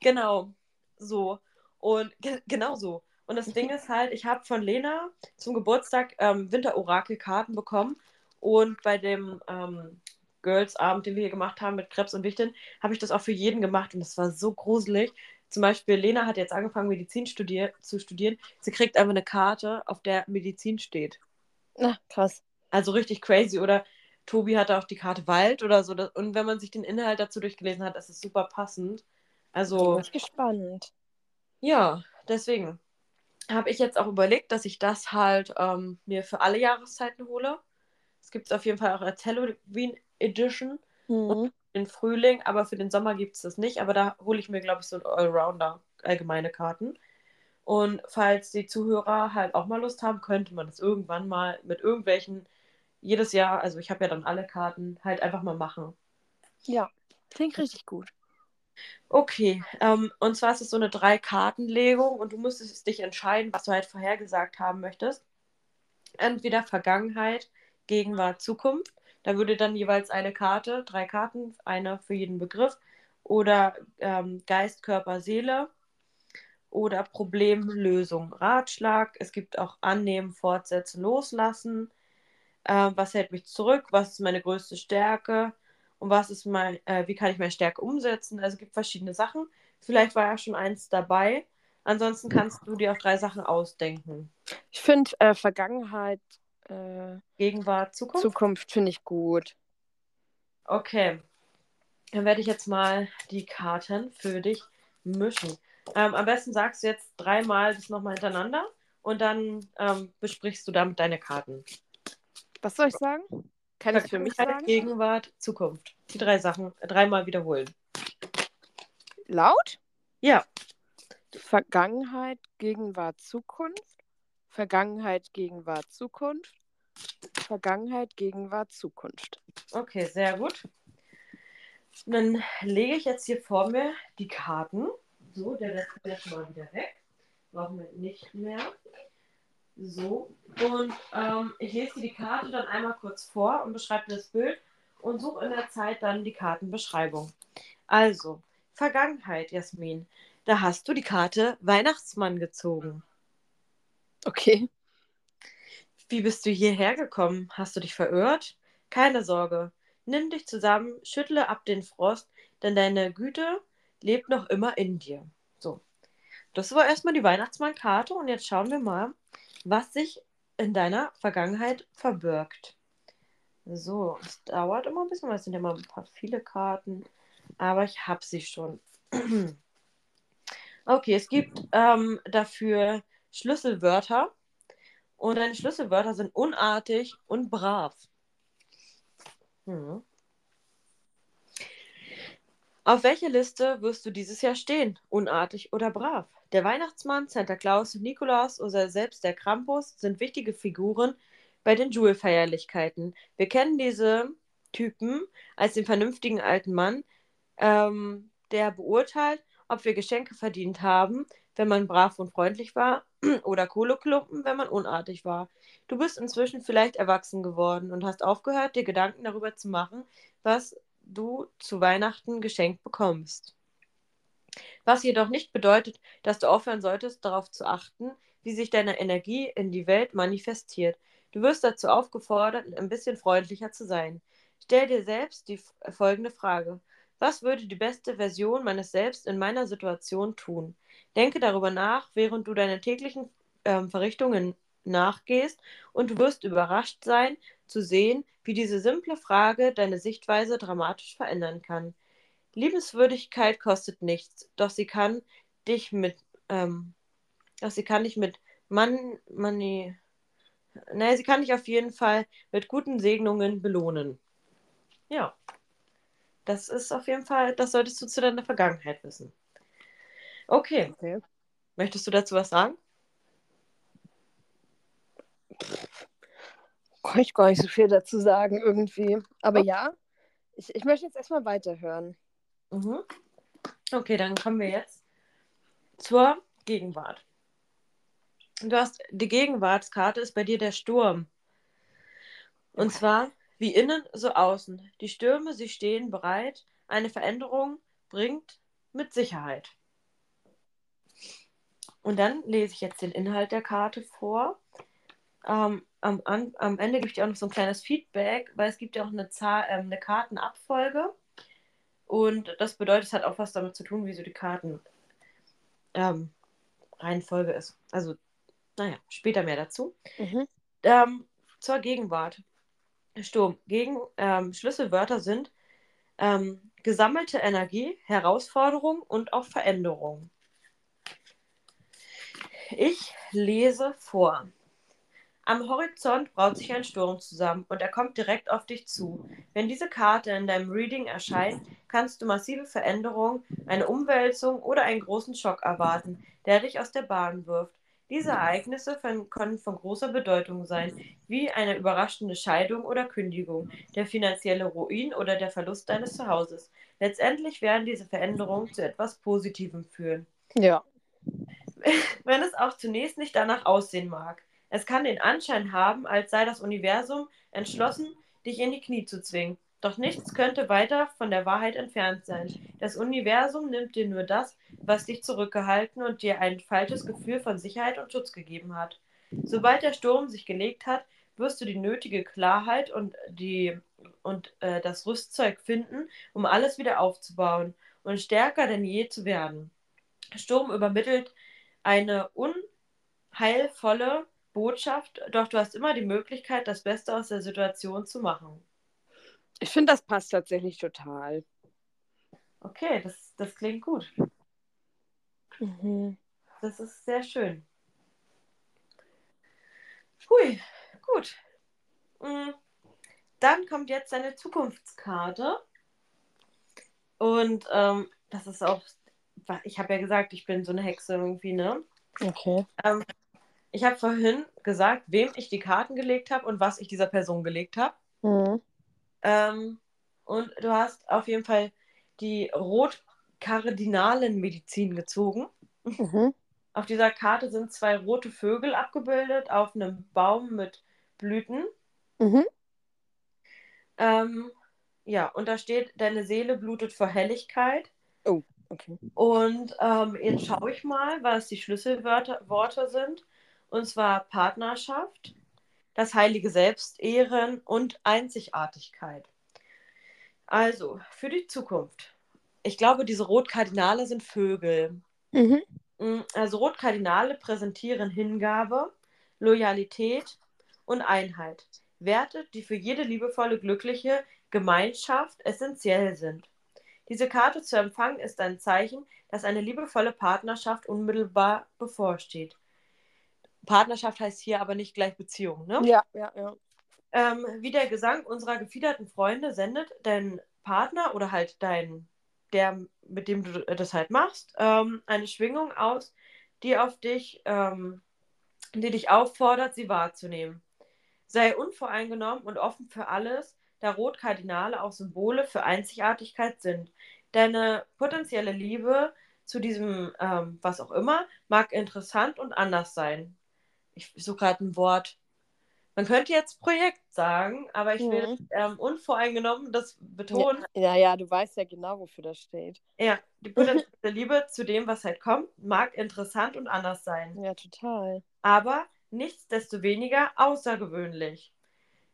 Genau, so. Und ge genau so. Und das Ding ist halt, ich habe von Lena zum Geburtstag ähm, Winterorakelkarten bekommen. Und bei dem ähm, Girls-Abend, den wir hier gemacht haben mit Krebs und Wichteln, habe ich das auch für jeden gemacht. Und das war so gruselig. Zum Beispiel, Lena hat jetzt angefangen, Medizin studier zu studieren. Sie kriegt einfach eine Karte, auf der Medizin steht. Na, krass. Also richtig crazy. Oder Tobi hatte auch die Karte Wald oder so. Und wenn man sich den Inhalt dazu durchgelesen hat, ist es super passend. Also. Bin ich gespannt. Ja, deswegen habe ich jetzt auch überlegt, dass ich das halt ähm, mir für alle Jahreszeiten hole. Es gibt es auf jeden Fall auch als Halloween Edition. Mhm den Frühling, aber für den Sommer gibt es das nicht. Aber da hole ich mir, glaube ich, so ein Allrounder, allgemeine Karten. Und falls die Zuhörer halt auch mal Lust haben, könnte man das irgendwann mal mit irgendwelchen, jedes Jahr, also ich habe ja dann alle Karten, halt einfach mal machen. Ja, klingt richtig gut. Okay, ähm, und zwar ist es so eine Drei-Karten-Legung und du müsstest dich entscheiden, was du halt vorhergesagt haben möchtest. Entweder Vergangenheit, Gegenwart, Zukunft da würde dann jeweils eine Karte, drei Karten, eine für jeden Begriff, oder ähm, Geist, Körper, Seele oder Problemlösung, Ratschlag. Es gibt auch Annehmen, Fortsetzen, Loslassen. Äh, was hält mich zurück? Was ist meine größte Stärke? Und was ist mein, äh, wie kann ich meine Stärke umsetzen? Also es gibt verschiedene Sachen. Vielleicht war ja schon eins dabei. Ansonsten kannst du dir auch drei Sachen ausdenken. Ich finde äh, Vergangenheit äh, Gegenwart, Zukunft? Zukunft finde ich gut. Okay. Dann werde ich jetzt mal die Karten für dich mischen. Ähm, am besten sagst du jetzt dreimal das nochmal hintereinander und dann ähm, besprichst du damit deine Karten. Was soll ich sagen? Kann ich für mich sagen? Gegenwart, Zukunft. Die drei Sachen dreimal wiederholen. Laut? Ja. Vergangenheit, Gegenwart, Zukunft. Vergangenheit, Gegenwart, Zukunft. Vergangenheit, Gegenwart, Zukunft. Okay, sehr gut. Und dann lege ich jetzt hier vor mir die Karten. So, der wird schon mal wieder weg. Brauchen wir nicht mehr. So, und ähm, ich lese dir die Karte dann einmal kurz vor und beschreibe das Bild und suche in der Zeit dann die Kartenbeschreibung. Also, Vergangenheit, Jasmin. Da hast du die Karte Weihnachtsmann gezogen. Okay. Wie bist du hierher gekommen? Hast du dich verirrt? Keine Sorge. Nimm dich zusammen, schüttle ab den Frost, denn deine Güte lebt noch immer in dir. So. Das war erstmal die Weihnachtsmannkarte und jetzt schauen wir mal, was sich in deiner Vergangenheit verbirgt. So, es dauert immer ein bisschen, weil es sind ja immer ein paar viele Karten, aber ich habe sie schon. okay, es gibt ähm, dafür Schlüsselwörter und deine Schlüsselwörter sind unartig und brav. Hm. Auf welcher Liste wirst du dieses Jahr stehen? Unartig oder brav? Der Weihnachtsmann, Santa Claus, Nikolaus oder selbst der Krampus sind wichtige Figuren bei den Jule-Feierlichkeiten. Wir kennen diese Typen als den vernünftigen alten Mann, ähm, der beurteilt, ob wir Geschenke verdient haben, wenn man brav und freundlich war, oder Kohleklumpen, wenn man unartig war. Du bist inzwischen vielleicht erwachsen geworden und hast aufgehört, dir Gedanken darüber zu machen, was du zu Weihnachten geschenkt bekommst. Was jedoch nicht bedeutet, dass du aufhören solltest, darauf zu achten, wie sich deine Energie in die Welt manifestiert. Du wirst dazu aufgefordert, ein bisschen freundlicher zu sein. Stell dir selbst die folgende Frage. Was würde die beste Version meines Selbst in meiner Situation tun? Denke darüber nach, während du deine täglichen ähm, Verrichtungen nachgehst und du wirst überrascht sein, zu sehen, wie diese simple Frage deine Sichtweise dramatisch verändern kann. Liebenswürdigkeit kostet nichts, doch sie kann dich mit, ähm, doch sie kann dich mit Mann, Money, naja, sie kann dich auf jeden Fall mit guten Segnungen belohnen. Ja. Das ist auf jeden Fall, das solltest du zu deiner Vergangenheit wissen. Okay. okay. Möchtest du dazu was sagen? Kann ich gar nicht so viel dazu sagen, irgendwie. Aber oh. ja, ich, ich möchte jetzt erstmal weiterhören. Mhm. Okay, dann kommen wir jetzt zur Gegenwart. Du hast die Gegenwartskarte ist bei dir der Sturm. Und Okay. zwar wie innen, so außen. Die Stürme, sie stehen bereit. Eine Veränderung bringt mit Sicherheit. Und dann lese ich jetzt den Inhalt der Karte vor. Ähm, am, an, am Ende gebe ich dir auch noch so ein kleines Feedback, weil es gibt ja auch eine, Zahl, ähm, eine Kartenabfolge. Und das bedeutet, es hat auch was damit zu tun, wie so die Karten ähm, Reihenfolge ist. Also, naja, später mehr dazu. Mhm. Ähm, zur Gegenwart. Sturm. Gegen ähm, Schlüsselwörter sind ähm, gesammelte Energie, Herausforderung und auch Veränderung. Ich lese vor. Am Horizont braut sich ein Sturm zusammen und er kommt direkt auf dich zu. Wenn diese Karte in deinem Reading erscheint, kannst du massive Veränderungen, eine Umwälzung oder einen großen Schock erwarten, der dich aus der Bahn wirft. Diese Ereignisse können von großer Bedeutung sein, wie eine überraschende Scheidung oder Kündigung, der finanzielle Ruin oder der Verlust deines Zuhauses. Letztendlich werden diese Veränderungen zu etwas Positivem führen Ja. wenn es auch zunächst nicht danach aussehen mag. Es kann den Anschein haben, als sei das Universum entschlossen, dich in die Knie zu zwingen. Doch nichts könnte weiter von der Wahrheit entfernt sein. Das Universum nimmt dir nur das, was dich zurückgehalten und dir ein falsches Gefühl von Sicherheit und Schutz gegeben hat. Sobald der Sturm sich gelegt hat, wirst du die nötige Klarheit und, die, und äh, das Rüstzeug finden, um alles wieder aufzubauen und stärker denn je zu werden. Sturm übermittelt eine unheilvolle Botschaft, doch du hast immer die Möglichkeit, das Beste aus der Situation zu machen. Ich finde, das passt tatsächlich total. Okay, das, das klingt gut. Mhm. Das ist sehr schön. Hui, gut. Mm, Dann kommt jetzt deine Zukunftskarte. Und ähm, das ist auch, ich habe ja gesagt, ich bin so eine Hexe irgendwie, ne? Okay. Ähm, ich habe vorhin gesagt, wem ich die Karten gelegt habe und was ich dieser Person gelegt habe. Mhm. Ähm, und du hast auf jeden Fall die Rot-Kardinalen-Medizin gezogen. Mhm. Auf dieser Karte sind zwei rote Vögel abgebildet auf einem Baum mit Blüten. Mhm. Ähm, ja, und da steht, deine Seele blutet vor Helligkeit. Okay. Und ähm, jetzt schaue ich mal, was die Schlüsselwörter Worte sind. Und zwar Partnerschaft, das heilige Selbst ehren und Einzigartigkeit. Also, für die Zukunft. Ich glaube, diese Rotkardinale sind Vögel. Mhm. Mm, Also Rotkardinale präsentieren Hingabe, Loyalität und Einheit. Werte, die für jede liebevolle, glückliche Gemeinschaft essentiell sind. Diese Karte zu empfangen ist ein Zeichen, dass eine liebevolle Partnerschaft unmittelbar bevorsteht. Partnerschaft heißt hier aber nicht gleich Beziehung, ne? Ja, ja, ja. Ähm, wie der Gesang unserer gefiederten Freunde sendet dein Partner oder halt dein, der, mit dem du das halt machst, ähm, eine Schwingung aus, die auf dich, ähm, die dich auffordert, sie wahrzunehmen. Sei unvoreingenommen und offen für alles, da Rotkardinale auch Symbole für Einzigartigkeit sind. Deine potenzielle Liebe zu diesem, ähm, was auch immer, mag interessant und anders sein. Ich suche gerade ein Wort. Man könnte jetzt Projekt sagen, aber ich will Mhm. ähm, unvoreingenommen das betonen. Ja, ja, du weißt ja genau, wofür das steht. Ja, die potenzielle Liebe zu dem, was halt kommt, mag interessant und anders sein. Ja, total. aber nichtsdestoweniger außergewöhnlich.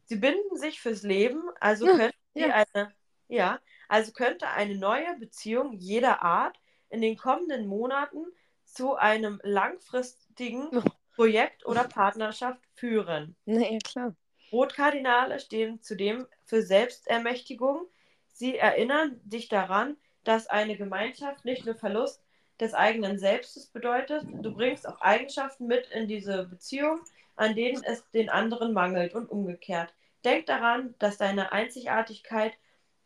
Sie binden sich fürs Leben, also könnte sie ja. eine, ja, also könnte eine neue Beziehung jeder Art in den kommenden Monaten zu einem langfristigen Oh. Projekt oder Partnerschaft führen. Ja, klar. Rotkardinale stehen zudem für Selbstermächtigung. Sie erinnern dich daran, dass eine Gemeinschaft nicht nur Verlust des eigenen Selbstes bedeutet. Du bringst auch Eigenschaften mit in diese Beziehung, an denen es den anderen mangelt und umgekehrt. Denk daran, dass deine Einzigartigkeit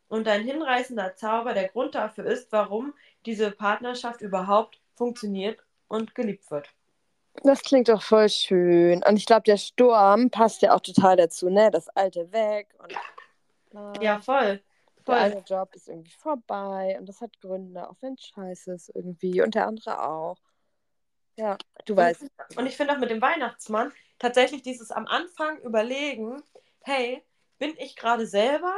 und dein hinreißender Zauber der Grund dafür ist, warum diese Partnerschaft überhaupt funktioniert und geliebt wird. Das klingt doch voll schön. Und ich glaube, der Sturm passt ja auch total dazu, ne? Das alte weg und bla. Ja, voll. der voll. eine Job ist irgendwie vorbei und das hat Gründe, auch wenn es scheiße ist irgendwie. Und der andere auch. Ja, du weißt. Und ich finde auch mit dem Weihnachtsmann tatsächlich dieses am Anfang überlegen, hey, bin ich gerade selber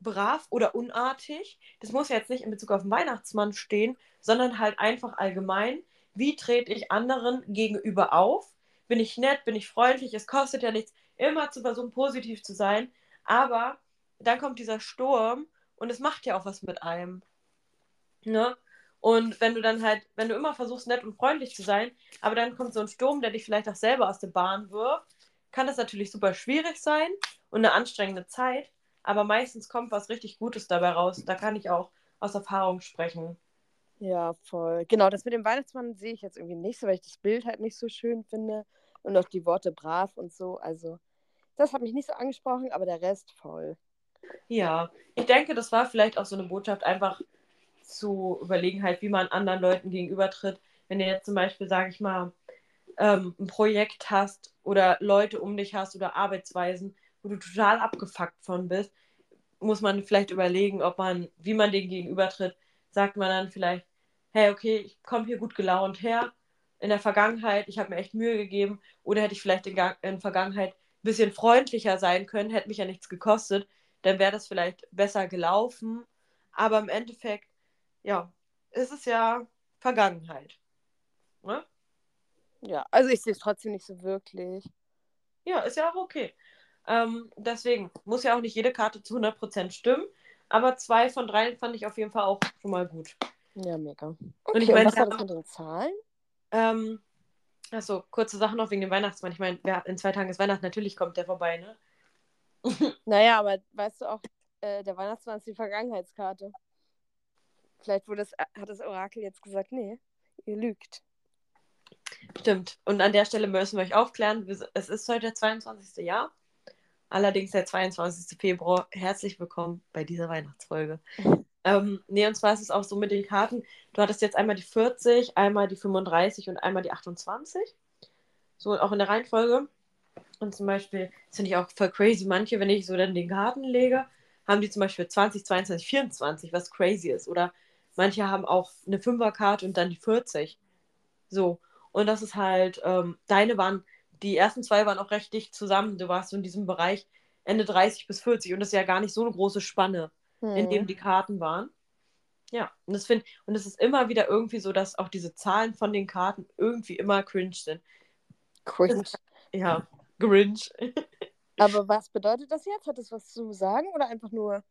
brav oder unartig? Das muss ja jetzt nicht in Bezug auf den Weihnachtsmann stehen, sondern halt einfach allgemein. Wie trete ich anderen gegenüber auf? Bin ich nett? Bin ich freundlich? Es kostet ja nichts, immer zu versuchen, positiv zu sein. Aber dann kommt dieser Sturm und es macht ja auch was mit einem. Ne? Und wenn du dann halt, wenn du immer versuchst, nett und freundlich zu sein, aber dann kommt so ein Sturm, der dich vielleicht auch selber aus der Bahn wirft, kann das natürlich super schwierig sein und eine anstrengende Zeit. Aber meistens kommt was richtig Gutes dabei raus. Da kann ich auch aus Erfahrung sprechen. Ja, voll. Genau, das mit dem Weihnachtsmann sehe ich jetzt irgendwie nicht so, weil ich das Bild halt nicht so schön finde. Und auch die Worte brav und so. Also, das hat mich nicht so angesprochen, aber der Rest voll. Ja, ich denke, das war vielleicht auch so eine Botschaft, einfach zu überlegen, halt, wie man anderen Leuten gegenübertritt. Wenn du jetzt zum Beispiel, sage ich mal, ähm, ein Projekt hast oder Leute um dich hast oder Arbeitsweisen, wo du total abgefuckt von bist, muss man vielleicht überlegen, ob man, wie man denen gegenübertritt. Sagt man dann vielleicht, hey, okay, ich komme hier gut gelaunt her. In der Vergangenheit, ich habe mir echt Mühe gegeben. Oder hätte ich vielleicht in der Vergangenheit ein bisschen freundlicher sein können, hätte mich ja nichts gekostet. Dann wäre das vielleicht besser gelaufen. Aber im Endeffekt ja, es ist ja Vergangenheit. Ne? Ja, also ich sehe es trotzdem nicht so wirklich. Ja, ist ja auch okay. Ähm, deswegen muss ja auch nicht jede Karte zu 100% stimmen, aber zwei von drei fand ich auf jeden Fall auch schon mal gut. Ja, mega. Okay, und ich meine, was war das mit den Zahlen? Ähm, achso, kurze Sache noch wegen dem Weihnachtsmann. Ich meine, in zwei Tagen ist Weihnachten, natürlich kommt der vorbei, ne? naja, aber weißt du auch, äh, der Weihnachtsmann ist die Vergangenheitskarte. Vielleicht wurde das, äh, hat das Orakel jetzt gesagt, nee, ihr lügt. Stimmt. Und an der Stelle müssen wir euch aufklären, es ist heute der 22. Jahr. Allerdings der 22. Februar. Herzlich willkommen bei dieser Weihnachtsfolge. ähm, nee, und zwar ist es auch so mit den Karten. Du hattest jetzt einmal die 40, einmal die 35 und einmal die 28. So auch in der Reihenfolge. Und zum Beispiel, das finde ich auch voll crazy. Manche, wenn ich so dann den Karten lege, haben die zum Beispiel 20, 22, 24, was crazy ist. Oder Manche haben auch eine Fünferkarte und dann die 40. So. Und das ist halt, ähm, deine waren, die ersten zwei waren auch recht dicht zusammen. Du warst so in diesem Bereich Ende 30 bis 40 und das ist ja gar nicht so eine große Spanne, hm. in dem die Karten waren. Ja, und das finde und es ist immer wieder irgendwie so, dass auch diese Zahlen von den Karten irgendwie immer cringe sind. Cringe. Ja, Grinch. Aber was bedeutet das jetzt? Hat es was zu sagen oder einfach nur?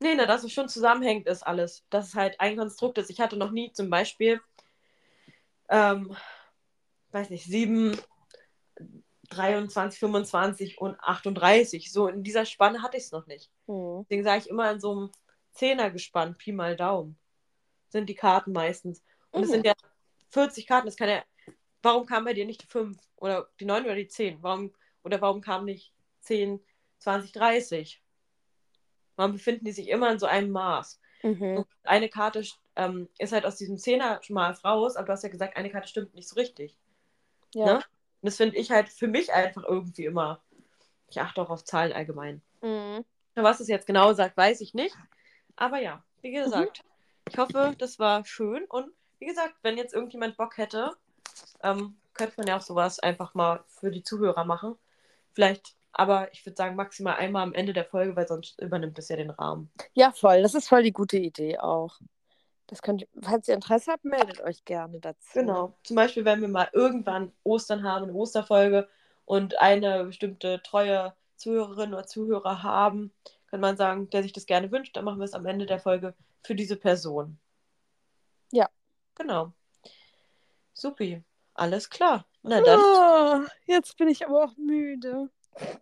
Nee, na, dass es schon zusammenhängt ist alles. Dass es halt ein Konstrukt ist. Ich hatte noch nie zum Beispiel, ähm, weiß nicht, 7, 23, 25 und 38. So in dieser Spanne hatte ich es noch nicht. Mhm. Deswegen sage ich immer in so einem Zehner gespannt, Pi mal Daumen. Sind die Karten meistens. Und es mhm. sind ja 40 Karten. Das kann ja. Warum kam bei dir nicht die 5 oder die 9 oder die 10? Warum, oder warum kam nicht 10, 20, 30? Warum befinden die sich immer in so einem Maß? Mhm. eine Karte ähm, ist halt aus diesem Zehner schon mal raus, aber du hast ja gesagt, eine Karte stimmt nicht so richtig. Ja. Ne? Und das finde ich halt für mich einfach irgendwie immer. Ich achte auch auf Zahlen allgemein. Mhm. Was es jetzt genau sagt, weiß ich nicht. Aber ja, wie gesagt, mhm. ich hoffe, das war schön. Und wie gesagt, wenn jetzt irgendjemand Bock hätte, ähm, könnte man ja auch sowas einfach mal für die Zuhörer machen. Vielleicht aber ich würde sagen, maximal einmal am Ende der Folge, weil sonst übernimmt es ja den Rahmen. Ja, voll. Das ist voll die gute Idee auch. Das könnt ihr, falls ihr Interesse habt, meldet euch gerne dazu. Genau. Zum Beispiel, wenn wir mal irgendwann Ostern haben, eine Osterfolge und eine bestimmte treue Zuhörerin oder Zuhörer haben, kann man sagen, der sich das gerne wünscht, dann machen wir es am Ende der Folge für diese Person. Ja. Genau. Supi. Alles klar. Na dann. Oh, jetzt bin ich aber auch müde.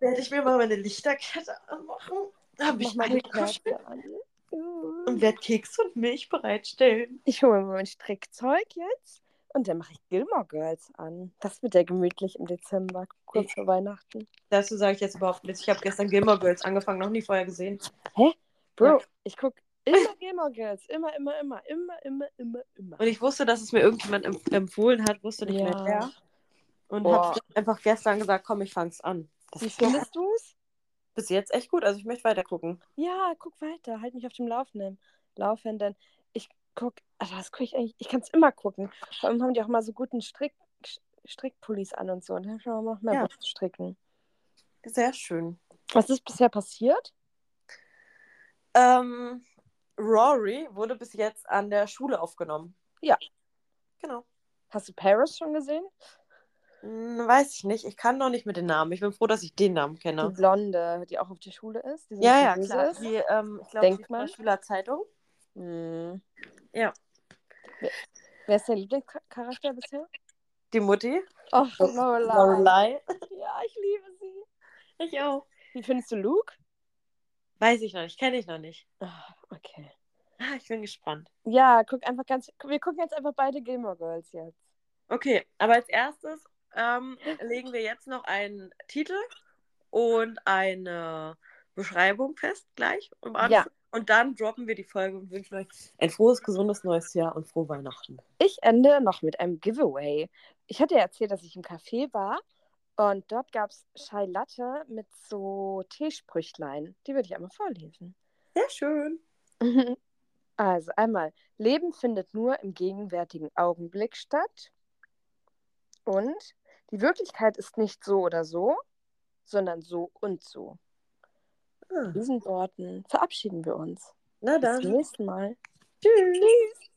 Werde ich mir mal meine Lichterkette anmachen. Habe ich meine Kuschel an. Und werde Keks und Milch bereitstellen. Ich hole mir mein Strickzeug jetzt und dann mache ich Gilmore Girls an. Das wird ja gemütlich im Dezember, kurz vor Weihnachten. Dazu sage ich jetzt überhaupt nichts. Ich habe gestern Gilmore Girls angefangen, noch nie vorher gesehen. Hä? Bro, ja. ich gucke immer Gilmore Girls. Immer, immer, immer. Immer, immer, immer, immer. Und ich wusste, dass es mir irgendjemand empfohlen hat, wusste nicht ja. mehr wer. Und habe einfach gestern gesagt, komm, ich fang's an. Wie findest du es? Bis jetzt echt gut. Also ich möchte weiter gucken. Ja, guck weiter. Halt mich auf dem Laufenden. Laufenden. Ich guck, also das gucke ich eigentlich, ich kann es immer gucken. Vor allem haben die auch mal so guten Strick, Strickpullis an und so. Und dann ich auch noch mehr Ja. Bock zu stricken. Sehr schön. Was ist bisher passiert? Ähm, Rory wurde bis jetzt an der Schule aufgenommen. Ja. Genau. Hast du Paris schon gesehen? Hm, weiß ich nicht. Ich kann noch nicht mit den Namen. Ich bin froh, dass ich den Namen Die kenne. Blonde, die auch auf der Schule ist. Die Ja, ja, klar. Ist. Die, ähm, ich glaube, Denkt die man. Schülerzeitung. Hm. Ja. Wer ist dein Lieblingscharakter bisher? Die Mutti. Oh, Oh, Lorelei. Lorelei. Ja, ich liebe sie. Ich auch. Wie findest du Luke? Weiß ich noch nicht. Kenne ich noch nicht. Ah, okay. Ah, ich bin gespannt. Ja, guck einfach ganz. Wir gucken jetzt einfach beide Gilmore Girls jetzt. Okay, aber als erstes ähm, legen wir jetzt noch einen Titel und eine Beschreibung fest gleich Anfang. Ja. Und dann droppen wir die Folge und wünschen euch ein frohes, gesundes neues Jahr und frohe Weihnachten. Ich ende noch mit einem Giveaway. Ich hatte ja erzählt, dass ich im Café war und dort gab es Chai Latte mit so Teesprüchlein. Die würde ich einmal vorlesen. Sehr schön. Also einmal, Leben findet nur im gegenwärtigen Augenblick statt. Und die Wirklichkeit ist nicht so oder so, sondern so und so. Ah, Mit diesen Worten verabschieden wir uns. na Bis zum dann. nächsten Mal. Tschüss. Tschüss.